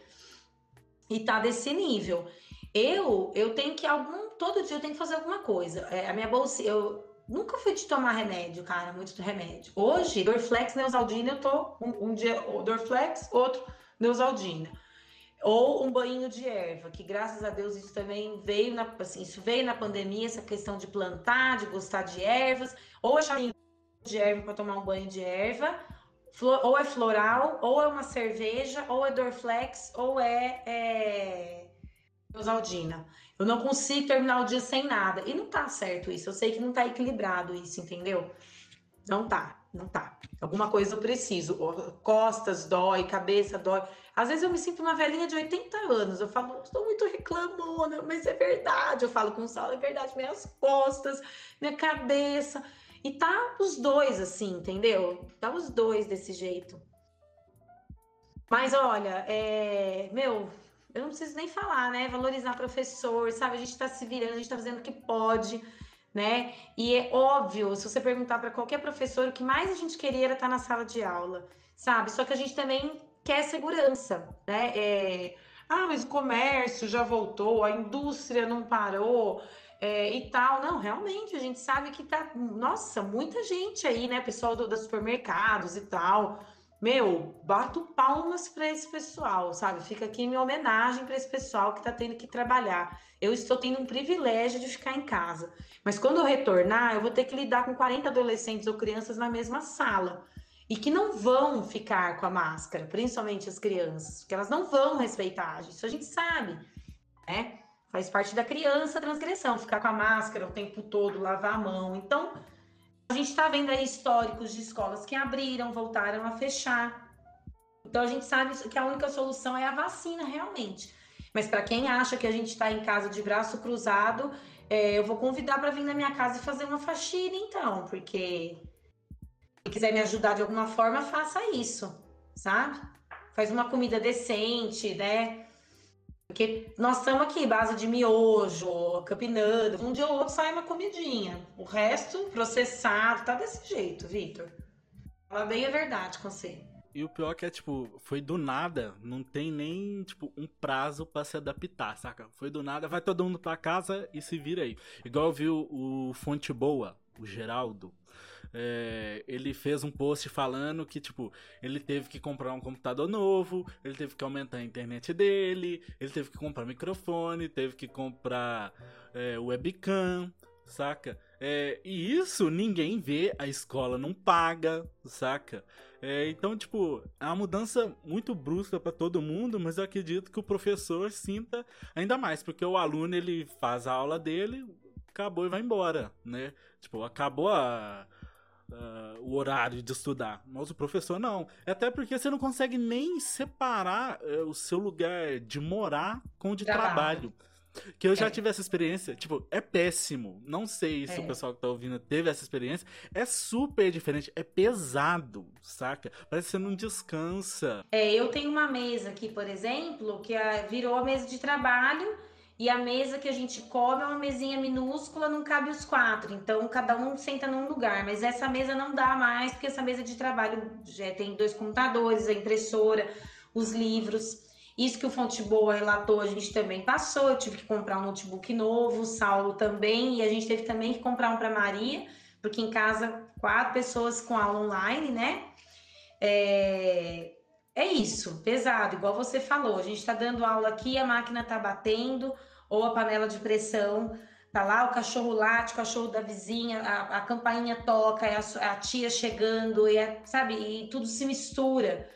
E tá desse nível. Eu, eu tenho que algum todo dia eu tenho que fazer alguma coisa. É, a minha bolsa, eu nunca fui de tomar remédio, cara, muito remédio. Hoje, Dorflex, Neusaldina, eu tô um, um dia Dorflex, outro Neusaldina. Ou um banho de erva, que graças a Deus isso também veio na, assim, isso veio na pandemia, essa questão de plantar, de gostar de ervas, ou achar de erva para tomar um banho de erva, ou é floral, ou é uma cerveja, ou é Dorflex, ou é, é Osaldina. Eu não consigo terminar o dia sem nada. E não tá certo isso. Eu sei que não tá equilibrado isso, entendeu? Não tá, não tá. Alguma coisa eu preciso. Costas dói, cabeça dói. Às vezes eu me sinto uma velhinha de 80 anos. Eu falo, estou muito reclamona, mas é verdade. Eu falo com o Sal, é verdade. Minhas costas, minha cabeça. E tá os dois assim, entendeu? Tá os dois desse jeito. Mas olha, é... meu, eu não preciso nem falar, né? Valorizar professor, sabe? A gente está se virando, a gente está fazendo o que pode, né? E é óbvio, se você perguntar para qualquer professor, o que mais a gente queria era estar tá na sala de aula, sabe? Só que a gente também quer segurança, né? É... Ah, mas o comércio já voltou, a indústria não parou. É, e tal. Não, realmente, a gente sabe que tá, nossa, muita gente aí, né? Pessoal do, dos supermercados e tal. Meu, bato palmas para esse pessoal, sabe? Fica aqui minha homenagem para esse pessoal que está tendo que trabalhar. Eu estou tendo um privilégio de ficar em casa. Mas quando eu retornar, eu vou ter que lidar com 40 adolescentes ou crianças na mesma sala. E que não vão ficar com a máscara, principalmente as crianças, porque elas não vão respeitar. Isso a gente sabe, né? Faz parte da criança a transgressão, ficar com a máscara o tempo todo, lavar a mão. Então, a gente está vendo aí históricos de escolas que abriram, voltaram a fechar. Então a gente sabe que a única solução é a vacina, realmente. Mas para quem acha que a gente está em casa de braço cruzado, é, eu vou convidar para vir na minha casa e fazer uma faxina, então, porque se quiser me ajudar de alguma forma, faça isso, sabe? Faz uma comida decente, né? Porque nós estamos aqui, base de miojo, capinando. Um dia ou outro sai uma comidinha. O resto, processado, tá desse jeito, Vitor. Fala bem a verdade com você. E o pior é que é, tipo, foi do nada, não tem nem, tipo, um prazo para se adaptar, saca? Foi do nada, vai todo mundo pra casa e se vira aí. Igual eu vi o, o Fonte Boa, o Geraldo, é, ele fez um post falando que, tipo, ele teve que comprar um computador novo, ele teve que aumentar a internet dele, ele teve que comprar microfone, teve que comprar é, webcam, saca? É, e isso ninguém vê, a escola não paga, saca? É, então, tipo, é uma mudança muito brusca para todo mundo, mas eu acredito que o professor sinta ainda mais, porque o aluno ele faz a aula dele, acabou e vai embora, né? Tipo, acabou a, Uh, o horário de estudar. Mas o professor não. É até porque você não consegue nem separar uh, o seu lugar de morar com o de trabalho. trabalho. Que eu já é. tive essa experiência, tipo, é péssimo. Não sei se é. o pessoal que tá ouvindo teve essa experiência. É super diferente, é pesado, saca? Parece que você não descansa. É, eu tenho uma mesa aqui, por exemplo, que virou a mesa de trabalho e a mesa que a gente come é uma mesinha minúscula, não cabe os quatro. Então, cada um senta num lugar. Mas essa mesa não dá mais, porque essa mesa de trabalho já tem dois computadores, a impressora, os livros. Isso que o Fonte Boa relatou, a gente também passou. Eu tive que comprar um notebook novo, o Saulo também, e a gente teve também que comprar um para Maria, porque em casa, quatro pessoas com aula online, né? É, é isso, pesado, igual você falou. A gente está dando aula aqui, a máquina está batendo, ou a panela de pressão tá lá, o cachorro late, o cachorro da vizinha, a, a campainha toca, é a, a tia chegando, e é, sabe? E tudo se mistura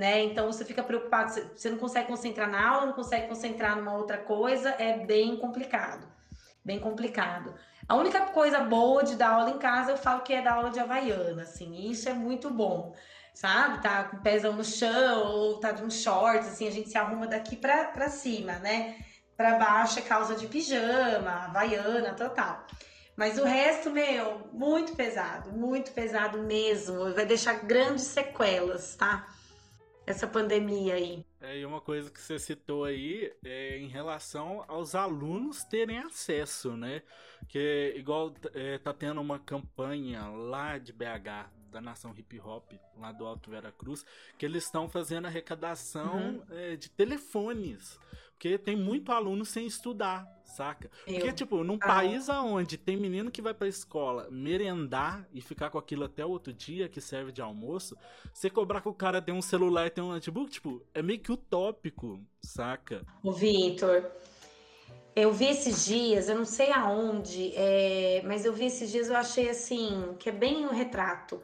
né? Então você fica preocupado, você não consegue concentrar na aula, não consegue concentrar numa outra coisa, é bem complicado. Bem complicado. A única coisa boa de dar aula em casa, eu falo que é dar aula de havaiana, assim, isso é muito bom, sabe? Tá com o pezão no chão, ou tá de um shorts, assim, a gente se arruma daqui para cima, né? Para baixo é calça de pijama, havaiana, total. Mas o resto, meu, muito pesado, muito pesado mesmo. Vai deixar grandes sequelas, tá? essa pandemia aí. É, e uma coisa que você citou aí é em relação aos alunos terem acesso, né? Que igual é, tá tendo uma campanha lá de BH, da nação hip hop, lá do Alto Vera Cruz, que eles estão fazendo arrecadação uhum. é, de telefones. Porque tem muito aluno sem estudar, saca? Eu. Porque, tipo, num ah. país onde tem menino que vai pra escola merendar e ficar com aquilo até o outro dia, que serve de almoço, você cobrar que o cara tem um celular e tem um notebook, tipo, é meio que utópico, saca? O Vitor, eu vi esses dias, eu não sei aonde, é, mas eu vi esses dias, eu achei assim, que é bem um retrato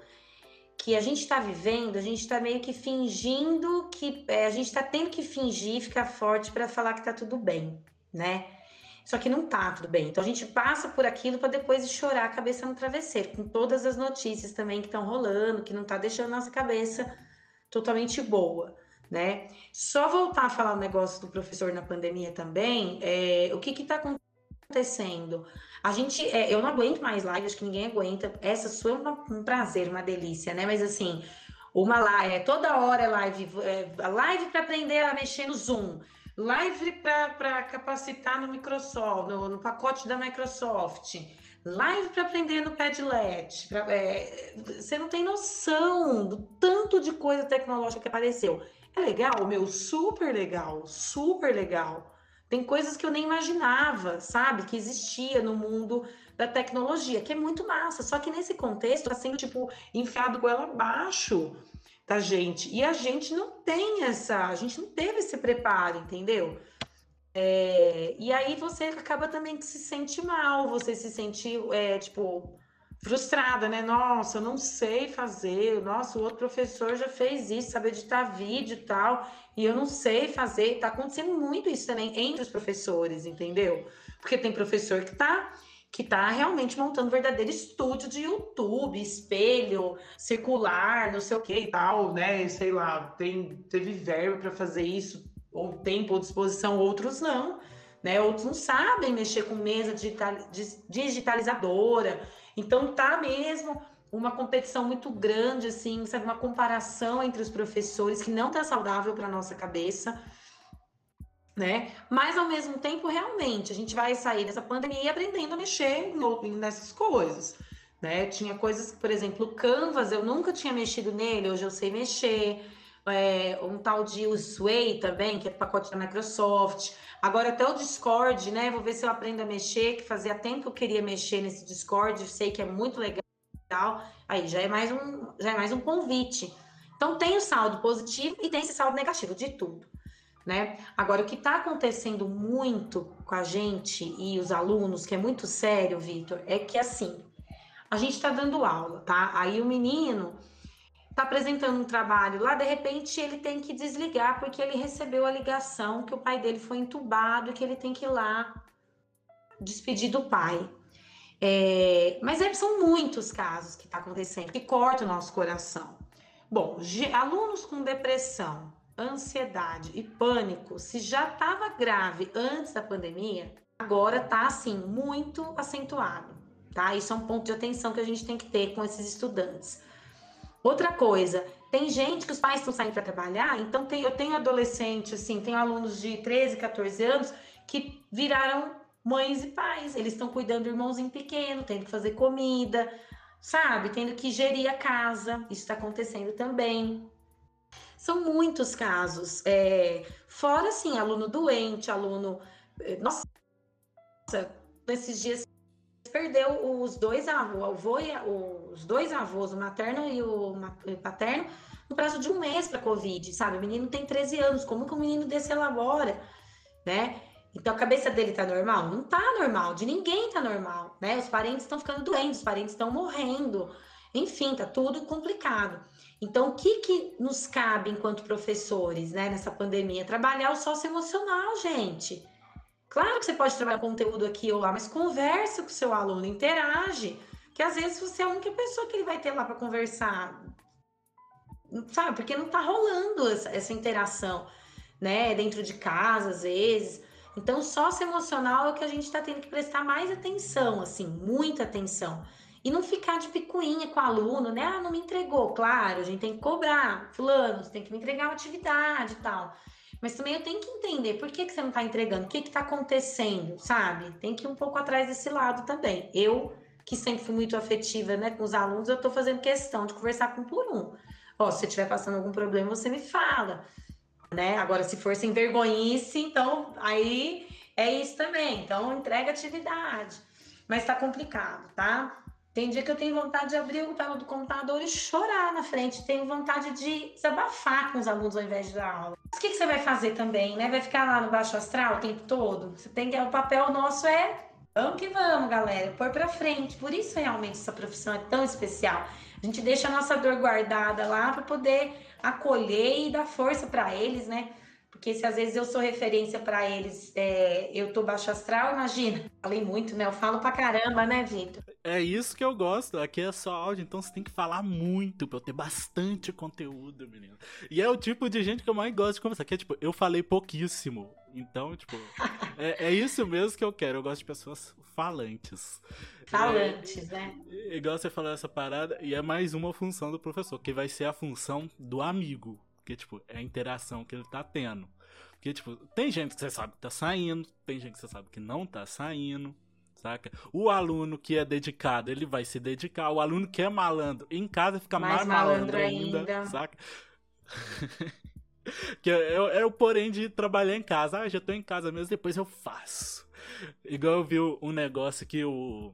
que a gente está vivendo, a gente está meio que fingindo que é, a gente está tendo que fingir ficar forte para falar que está tudo bem, né? Só que não tá tudo bem. Então a gente passa por aquilo para depois chorar a cabeça no travesseiro, com todas as notícias também que estão rolando, que não tá deixando nossa cabeça totalmente boa, né? Só voltar a falar o negócio do professor na pandemia também, é, o que que tá acontecendo? A gente, é, eu não aguento mais live, acho que ninguém aguenta. Essa sua é uma, um prazer, uma delícia, né? Mas assim, uma live, é, toda hora é live, é, live para aprender a mexer no Zoom, live para capacitar no Microsoft, no, no, pacote da Microsoft, live para aprender no Padlet. Pra, é, você não tem noção do tanto de coisa tecnológica que apareceu. É legal, meu, super legal, super legal. Tem coisas que eu nem imaginava, sabe, que existia no mundo da tecnologia, que é muito massa. Só que nesse contexto, sendo, tipo, enfiado goela abaixo da gente. E a gente não tem essa, a gente não teve esse preparo, entendeu? É, e aí você acaba também que se sente mal, você se sente, é, tipo, frustrada, né? Nossa, eu não sei fazer. Nossa, o outro professor já fez isso, sabe editar vídeo e tal, e eu não sei fazer. Tá acontecendo muito isso também entre os professores, entendeu? Porque tem professor que tá que tá realmente montando um verdadeiro estúdio de YouTube, espelho, circular, não sei o que e tal, né? Sei lá, tem teve verba para fazer isso, ou tempo ou disposição, outros não. Né? Outros não sabem mexer com mesa digital, digitalizadora. Então tá mesmo uma competição muito grande, assim, sabe, uma comparação entre os professores que não tá saudável para nossa cabeça, né? Mas ao mesmo tempo, realmente, a gente vai sair dessa pandemia aprendendo a mexer nessas coisas. Né? Tinha coisas, por exemplo, o Canvas, eu nunca tinha mexido nele, hoje eu sei mexer. É, um tal de Sway também, que é pacote da Microsoft. Agora até o Discord, né? Vou ver se eu aprendo a mexer, que fazia tempo que eu queria mexer nesse Discord, sei que é muito legal. Aí já é mais um, já é mais um convite. Então tem o saldo positivo e tem esse saldo negativo de tudo, né? Agora o que está acontecendo muito com a gente e os alunos, que é muito sério, Vitor, é que assim, a gente está dando aula, tá? Aí o menino está apresentando um trabalho lá, de repente ele tem que desligar porque ele recebeu a ligação que o pai dele foi entubado e que ele tem que ir lá despedir do pai. É, mas é, são muitos casos que está acontecendo, que corta o nosso coração. Bom, alunos com depressão, ansiedade e pânico, se já estava grave antes da pandemia, agora está assim muito acentuado, tá? Isso é um ponto de atenção que a gente tem que ter com esses estudantes. Outra coisa, tem gente que os pais estão saindo para trabalhar, então tem, eu tenho adolescente, assim, tenho alunos de 13, 14 anos que viraram mães e pais. Eles estão cuidando do irmãozinho pequeno, tendo que fazer comida, sabe? Tendo que gerir a casa. Isso está acontecendo também. São muitos casos. É, fora, assim, aluno doente, aluno. Eh, nossa, nesses dias perdeu os dois avós, o avô e os dois avós, o materno e o paterno, no prazo de um mês para Covid, sabe? O menino tem 13 anos, como que o menino desse elabora, né? Então a cabeça dele tá normal? Não tá normal, de ninguém tá normal, né? Os parentes estão ficando doentes, os parentes estão morrendo, enfim, tá tudo complicado. Então, o que, que nos cabe enquanto professores, né, nessa pandemia? Trabalhar o socioemocional, gente. Claro que você pode trabalhar conteúdo aqui ou lá, mas conversa com o seu aluno, interage. Que às vezes você é a única pessoa que ele vai ter lá para conversar. Sabe? Porque não tá rolando essa, essa interação, né? Dentro de casa, às vezes. Então, socioemocional é o que a gente está tendo que prestar mais atenção, assim, muita atenção. E não ficar de picuinha com o aluno, né? Ah, não me entregou. Claro, a gente tem que cobrar. Fulano, você tem que me entregar uma atividade e tal. Mas também eu tenho que entender por que, que você não está entregando, o que está acontecendo, sabe? Tem que ir um pouco atrás desse lado também. Eu, que sempre fui muito afetiva né, com os alunos, eu estou fazendo questão de conversar com por um. Ó, se estiver passando algum problema, você me fala. Né? Agora, se for sem vergonhice, então aí é isso também. Então, entrega atividade. Mas está complicado, tá? Tem dia que eu tenho vontade de abrir o tela do computador e chorar na frente. Tenho vontade de desabafar com os alunos ao invés de dar aula. Mas o que, que você vai fazer também, né? Vai ficar lá no baixo astral o tempo todo? Você tem que. O papel nosso é. Vamos que vamos, galera. Pôr pra frente. Por isso, realmente, essa profissão é tão especial. A gente deixa a nossa dor guardada lá para poder acolher e dar força para eles, né? Porque se às vezes eu sou referência para eles, é, eu tô baixo astral, imagina. Falei muito, né? Eu falo pra caramba, né, Vitor? É isso que eu gosto. Aqui é só áudio, então você tem que falar muito pra eu ter bastante conteúdo, menino. E é o tipo de gente que eu mais gosto de conversar. Que é tipo, eu falei pouquíssimo. Então, tipo, é, é isso mesmo que eu quero. Eu gosto de pessoas falantes. Falantes, é, né? Igual você falou essa parada, e é mais uma função do professor, que vai ser a função do amigo. Porque, tipo, é a interação que ele tá tendo. Porque, tipo, tem gente que você sabe que tá saindo, tem gente que você sabe que não tá saindo, saca? O aluno que é dedicado, ele vai se dedicar. O aluno que é malandro, em casa fica mais, mais malandro, malandro ainda, ainda, saca? que é, o porém de trabalhar em casa. Ah, já tô em casa mesmo, depois eu faço. Igual eu vi um negócio que o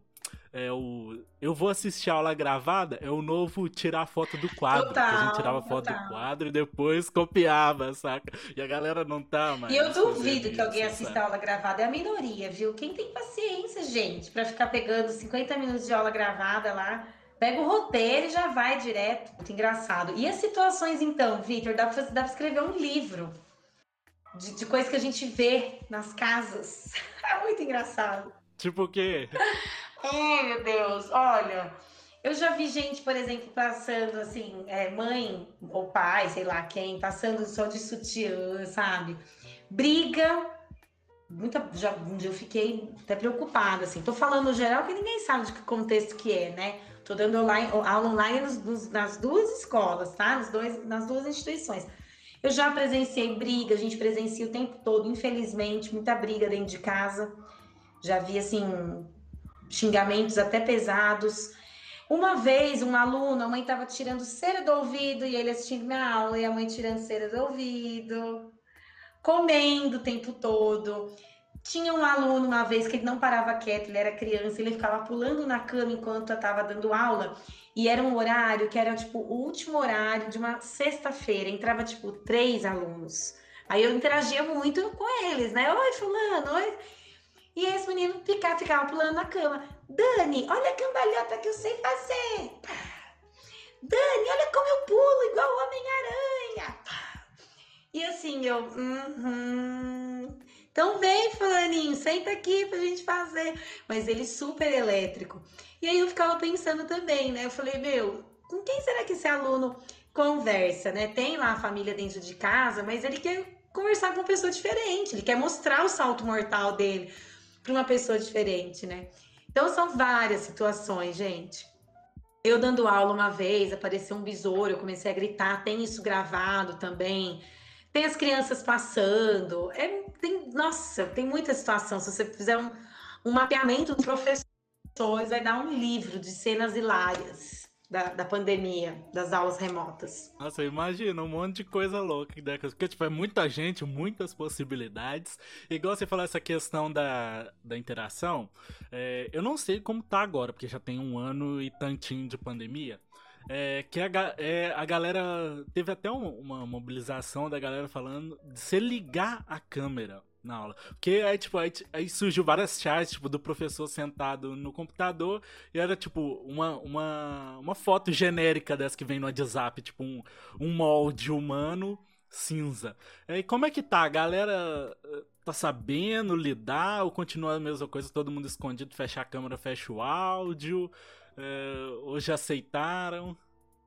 é o eu vou assistir a aula gravada, é o novo tirar foto do quadro. Total, que a gente tirava foto total. do quadro e depois copiava, saca? E a galera não tá mais. E eu duvido que alguém assista a aula gravada, é a minoria, viu? Quem tem paciência, gente, para ficar pegando 50 minutos de aula gravada lá, pega o roteiro e já vai direto. Muito engraçado. E as situações, então, Vitor, dá pra, dá pra escrever um livro. De, de coisas que a gente vê nas casas. É muito engraçado. Tipo o quê? Ai, meu Deus, olha. Eu já vi gente, por exemplo, passando assim, é, mãe ou pai, sei lá quem, passando só de sutiã, sabe? Briga. Muita, já, um dia eu fiquei até preocupada, assim. Tô falando geral que ninguém sabe de que contexto que é, né? Tô dando online, aula online nos, nos, nas duas escolas, tá? Nos dois, nas duas instituições. Eu já presenciei briga, a gente presencia o tempo todo, infelizmente, muita briga dentro de casa. Já vi, assim, xingamentos até pesados. Uma vez, um aluno, a mãe estava tirando cera do ouvido e ele assistindo minha aula, e a mãe tirando cera do ouvido, comendo o tempo todo. Tinha um aluno uma vez que ele não parava quieto, ele era criança, ele ficava pulando na cama enquanto eu estava dando aula, e era um horário que era tipo o último horário de uma sexta-feira, entrava tipo três alunos. Aí eu interagia muito com eles, né? Oi, fulano, oi. E esse menino ficava, ficava pulando na cama. Dani, olha a cambalhota que eu sei fazer. Dani, olha como eu pulo igual o Homem-Aranha. E assim, eu. Uhum. Então vem, fulaninho, senta aqui pra gente fazer. Mas ele super elétrico. E aí eu ficava pensando também, né? Eu falei, meu, com quem será que esse aluno conversa, né? Tem lá a família dentro de casa, mas ele quer conversar com uma pessoa diferente, ele quer mostrar o salto mortal dele para uma pessoa diferente, né? Então são várias situações, gente. Eu dando aula uma vez, apareceu um besouro, eu comecei a gritar, tem isso gravado também. Tem as crianças passando. É, tem, nossa, tem muita situação. Se você fizer um, um mapeamento dos professores, vai dar um livro de cenas hilárias. Da, da pandemia, das aulas remotas. Nossa, imagina um monte de coisa louca, né? Porque, tipo, é muita gente, muitas possibilidades. Igual você falou essa questão da, da interação, é, eu não sei como tá agora, porque já tem um ano e tantinho de pandemia. É, que a, é, a galera. Teve até uma mobilização da galera falando de se ligar a câmera na aula. Porque aí, tipo, aí, aí, surgiu várias charts, tipo, do professor sentado no computador e era, tipo, uma, uma, uma foto genérica dessa que vem no WhatsApp, tipo, um, um molde humano cinza. E como é que tá? A galera eh, tá sabendo lidar ou continua a mesma coisa, todo mundo escondido, fecha a câmera, fecha o áudio? É, ou já aceitaram?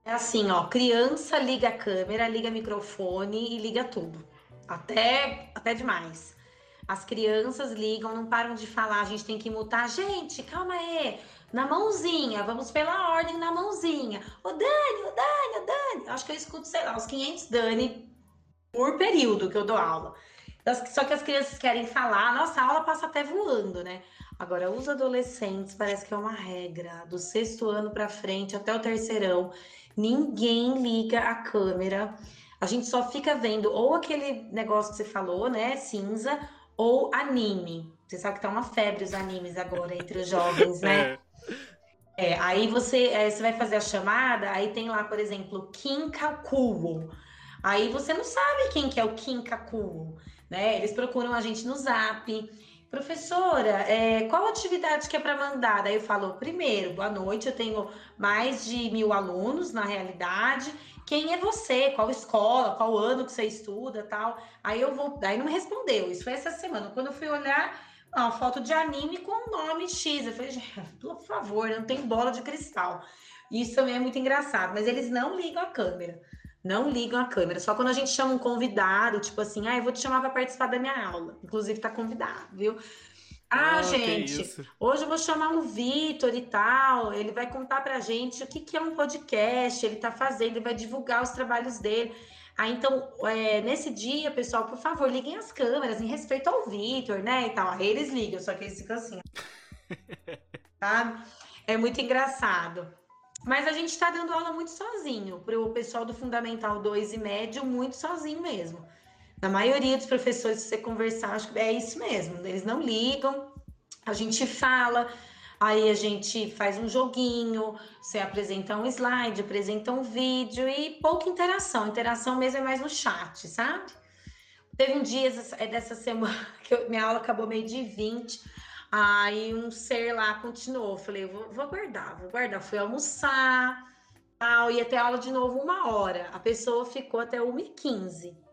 É assim, ó, criança liga a câmera, liga microfone e liga tudo. Até, até demais. As crianças ligam, não param de falar, a gente tem que mutar. Gente, calma aí. Na mãozinha, vamos pela ordem na mãozinha. Ô Dani, ô Dani, ô Dani. Acho que eu escuto, sei lá, uns 500 Dani por período que eu dou aula. Só que as crianças querem falar, nossa, aula passa até voando, né? Agora, os adolescentes, parece que é uma regra, do sexto ano para frente até o terceirão, ninguém liga a câmera. A gente só fica vendo ou aquele negócio que você falou, né, cinza, ou anime. Você sabe que tá uma febre os animes agora entre os jovens, né? É. é aí você, é, você vai fazer a chamada, aí tem lá, por exemplo, Kinkakuo. Aí você não sabe quem que é o Kinkakuo, né? Eles procuram a gente no Zap. Professora, é, qual atividade que é para mandar? Daí eu falo, primeiro, boa noite, eu tenho mais de mil alunos na realidade, quem é você, qual escola, qual ano que você estuda, tal. Aí eu vou, daí não me respondeu. Isso foi essa semana. Quando eu fui olhar, uma foto de anime com o nome X, eu falei, por favor, não tem bola de cristal. Isso também é muito engraçado, mas eles não ligam a câmera. Não ligam a câmera. Só quando a gente chama um convidado, tipo assim, ah, eu vou te chamar para participar da minha aula. Inclusive, tá convidado, viu? Ah, ah gente, hoje eu vou chamar o Vitor e tal. Ele vai contar pra gente o que, que é um podcast, ele tá fazendo, ele vai divulgar os trabalhos dele. Ah, então, é, nesse dia, pessoal, por favor, liguem as câmeras em respeito ao Vitor, né? E tal. Aí eles ligam, só que eles ficam assim. sabe? É muito engraçado. Mas a gente está dando aula muito sozinho, para o pessoal do Fundamental 2 e médio, muito sozinho mesmo. Na maioria dos professores, se você conversar, acho que é isso mesmo. Eles não ligam, a gente fala, aí a gente faz um joguinho, você apresenta um slide, apresenta um vídeo e pouca interação. Interação mesmo é mais no chat, sabe? Teve um dia é dessa semana que eu, minha aula acabou meio de 20. Aí um ser lá continuou. Falei, vou, vou guardar, vou guardar. Fui almoçar, tal, ia ter aula de novo uma hora. A pessoa ficou até 1h15.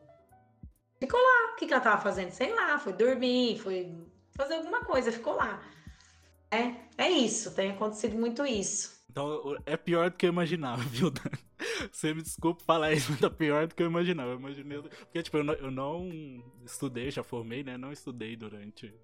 Ficou lá. O que, que ela tava fazendo? Sei lá, foi dormir, foi fazer alguma coisa, ficou lá. É, é isso, tem acontecido muito isso. Então é pior do que eu imaginava, viu? Você me desculpa falar isso, mas tá pior do que eu imaginava. Eu imaginei. Porque, tipo, eu não, eu não estudei, já formei, né? Não estudei durante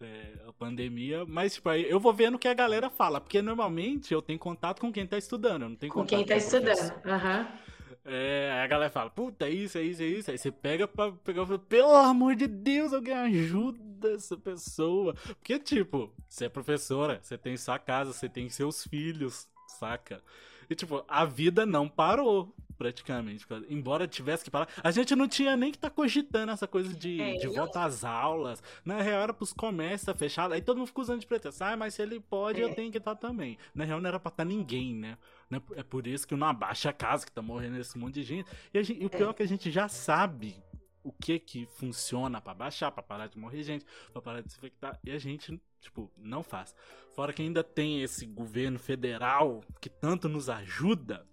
é, a pandemia. Mas, tipo, aí eu vou vendo o que a galera fala. Porque normalmente eu tenho contato com quem tá estudando. Eu não tenho com contato quem tá com estudando. Aham. Uhum. É, aí a galera fala, puta, é isso, é isso, é isso. Aí você pega pra pegar pelo amor de Deus, alguém ajuda essa pessoa. Porque, tipo, você é professora, você tem sua casa, você tem seus filhos, saca? E, tipo, a vida não parou, praticamente. Embora tivesse que parar. A gente não tinha nem que estar tá cogitando essa coisa de, é, de volta às aulas. Na real, era pros comércios tá fechado. Aí todo mundo fica usando de pretexto. Ah, mas se ele pode, é. eu tenho que estar tá também. Na real, não era pra estar tá ninguém, né? Né? É por isso que não abaixa a casa, que tá morrendo esse monte de gente. E, gente, e o pior é que a gente já sabe o que que funciona para baixar, para parar de morrer gente, para parar de se infectar, e a gente, tipo, não faz. Fora que ainda tem esse governo federal que tanto nos ajuda,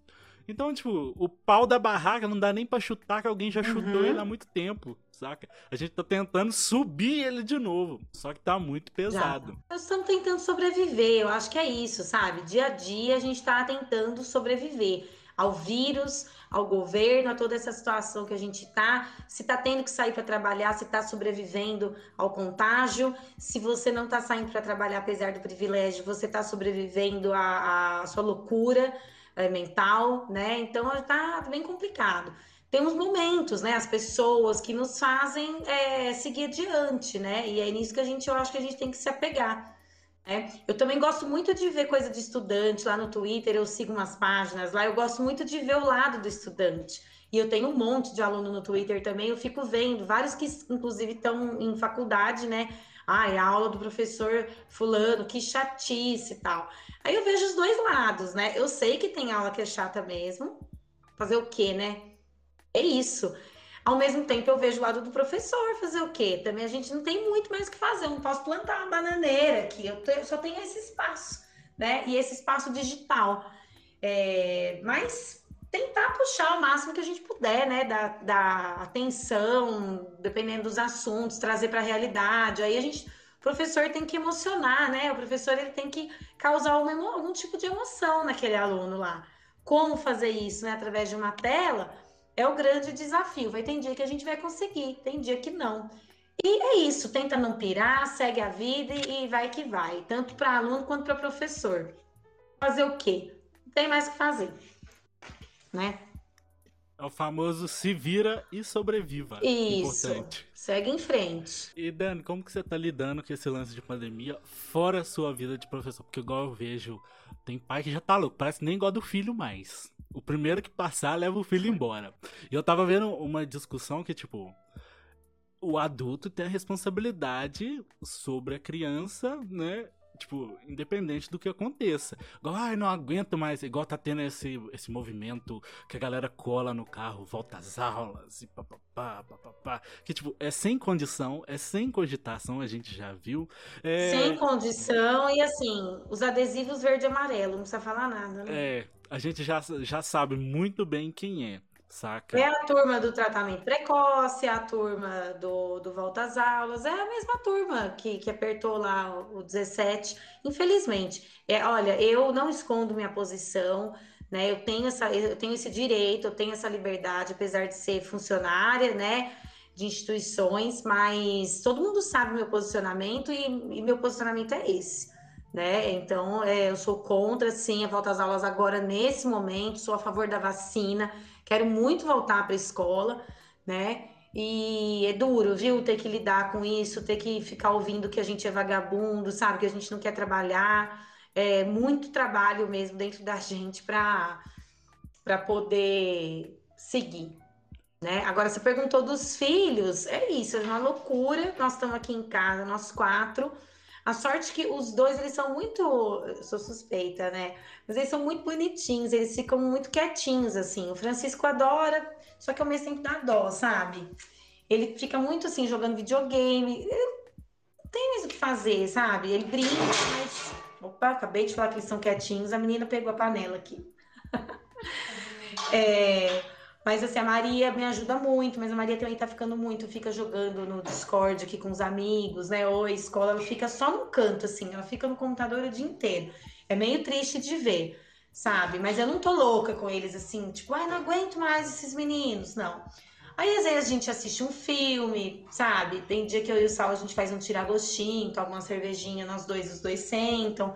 então, tipo, o pau da barraca não dá nem pra chutar que alguém já chutou uhum. ele há muito tempo, saca? A gente tá tentando subir ele de novo, só que tá muito pesado. Já. Nós estamos tentando sobreviver, eu acho que é isso, sabe? Dia a dia a gente tá tentando sobreviver ao vírus, ao governo, a toda essa situação que a gente tá, se tá tendo que sair para trabalhar, se tá sobrevivendo ao contágio, se você não tá saindo para trabalhar apesar do privilégio, você tá sobrevivendo à, à sua loucura é, mental, né? Então tá bem complicado. Temos momentos, né? As pessoas que nos fazem é, seguir adiante, né? E é nisso que a gente, eu acho que a gente tem que se apegar. É, eu também gosto muito de ver coisa de estudante lá no Twitter, eu sigo umas páginas lá, eu gosto muito de ver o lado do estudante. E eu tenho um monte de aluno no Twitter também, eu fico vendo, vários que inclusive estão em faculdade, né? Ai, a aula do professor fulano, que chatice e tal. Aí eu vejo os dois lados, né? Eu sei que tem aula que é chata mesmo. Fazer o quê, né? É isso. Ao mesmo tempo, eu vejo o lado do professor fazer o quê? Também a gente não tem muito mais o que fazer. Eu não posso plantar uma bananeira aqui. Eu, eu só tenho esse espaço, né? E esse espaço digital. É, mas tentar puxar o máximo que a gente puder, né? Da, da atenção, dependendo dos assuntos, trazer para a realidade. Aí a gente, o professor tem que emocionar, né? O professor ele tem que causar uma, algum tipo de emoção naquele aluno lá. Como fazer isso, né? Através de uma tela é o grande desafio. Vai ter dia que a gente vai conseguir, tem dia que não. E é isso, tenta não pirar, segue a vida e vai que vai, tanto para aluno quanto para professor. Fazer o quê? Não tem mais o que fazer, né? É o famoso se vira e sobreviva. Isso. Importante. Segue em frente. E Dani, como que você tá lidando com esse lance de pandemia fora a sua vida de professor? Porque igual eu vejo, tem pai que já tá louco, parece que nem gosta do filho mais. O primeiro que passar leva o filho embora. E eu tava vendo uma discussão que, tipo, o adulto tem a responsabilidade sobre a criança, né? Tipo, independente do que aconteça. Igual, ai, não aguento mais. Igual tá tendo esse, esse movimento que a galera cola no carro, volta às aulas e papapá, papapá. Que, tipo, é sem condição, é sem cogitação, a gente já viu. É... Sem condição e, assim, os adesivos verde e amarelo, não precisa falar nada, né? É, a gente já, já sabe muito bem quem é. Saca? É a turma do tratamento precoce, é a turma do, do volta às aulas, é a mesma turma que, que apertou lá o 17, infelizmente. É, olha, eu não escondo minha posição, né? Eu tenho, essa, eu tenho esse direito, eu tenho essa liberdade, apesar de ser funcionária, né? De instituições, mas todo mundo sabe meu posicionamento e, e meu posicionamento é esse né? Então, é, eu sou contra, sim, a volta às aulas agora, nesse momento, sou a favor da vacina, quero muito voltar para a escola, né? E é duro, viu? Ter que lidar com isso, ter que ficar ouvindo que a gente é vagabundo, sabe? Que a gente não quer trabalhar. É muito trabalho mesmo dentro da gente para poder seguir. Né? Agora, você perguntou dos filhos, é isso, é uma loucura. Nós estamos aqui em casa, nós quatro a sorte que os dois, eles são muito. Eu sou suspeita, né? Mas eles são muito bonitinhos, eles ficam muito quietinhos, assim. O Francisco adora, só que ao mesmo tempo dá dó, sabe? Ele fica muito assim, jogando videogame. Não tem mais o que fazer, sabe? Ele brinca, mas. Opa, acabei de falar que eles são quietinhos, a menina pegou a panela aqui. é. Mas assim, a Maria me ajuda muito, mas a Maria também tá ficando muito, fica jogando no Discord aqui com os amigos, né? Ou a escola, ela fica só no canto, assim, ela fica no computador o dia inteiro. É meio triste de ver, sabe? Mas eu não tô louca com eles, assim, tipo, ai, não aguento mais esses meninos, não. Aí às vezes a gente assiste um filme, sabe? Tem dia que eu e o Sal a gente faz um tiragostinho, toma uma cervejinha, nós dois, os dois sentam.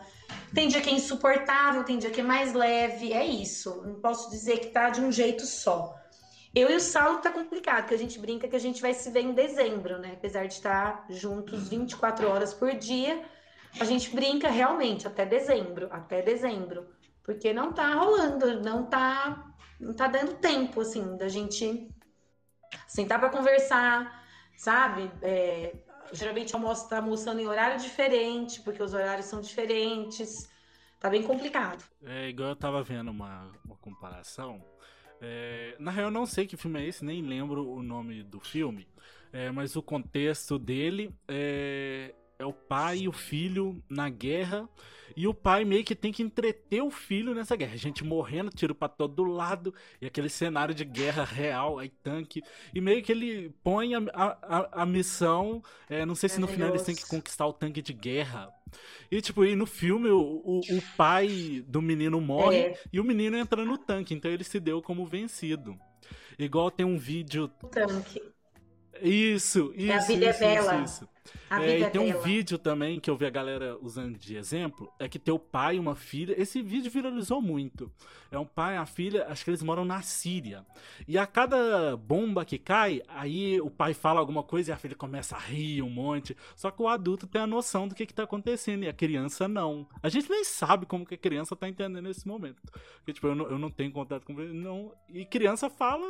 Tem dia que é insuportável, tem dia que é mais leve, é isso. Não posso dizer que tá de um jeito só. Eu e o Saulo tá complicado, que a gente brinca que a gente vai se ver em dezembro, né? Apesar de estar juntos 24 horas por dia, a gente brinca realmente até dezembro, até dezembro, porque não tá rolando, não tá, não tá dando tempo assim da gente sentar para conversar, sabe? É, geralmente almoço tá almoçando em horário diferente, porque os horários são diferentes. Tá bem complicado. É igual eu tava vendo uma, uma comparação. É, na real, eu não sei que filme é esse, nem lembro o nome do filme. É, mas o contexto dele é, é o pai e o filho na guerra. E o pai meio que tem que entreter o filho nessa guerra. Gente morrendo, tiro para todo lado. E aquele cenário de guerra real, aí tanque. E meio que ele põe a, a, a missão. É, não sei se no final eles têm que conquistar o tanque de guerra. E tipo, e no filme o, o, o pai do menino morre é. e o menino entra no tanque. Então ele se deu como vencido. Igual tem um vídeo. Tanque. Isso, isso. É a vida isso, é bela. Isso, isso. A É, e tem um vídeo também que eu vi a galera usando de exemplo, é que teu pai e uma filha, esse vídeo viralizou muito. É um pai e a filha, acho que eles moram na Síria. E a cada bomba que cai, aí o pai fala alguma coisa e a filha começa a rir um monte. Só que o adulto tem a noção do que, que tá acontecendo e a criança não. A gente nem sabe como que a criança tá entendendo nesse momento. Porque, tipo, eu não, eu não tenho contato com não E criança fala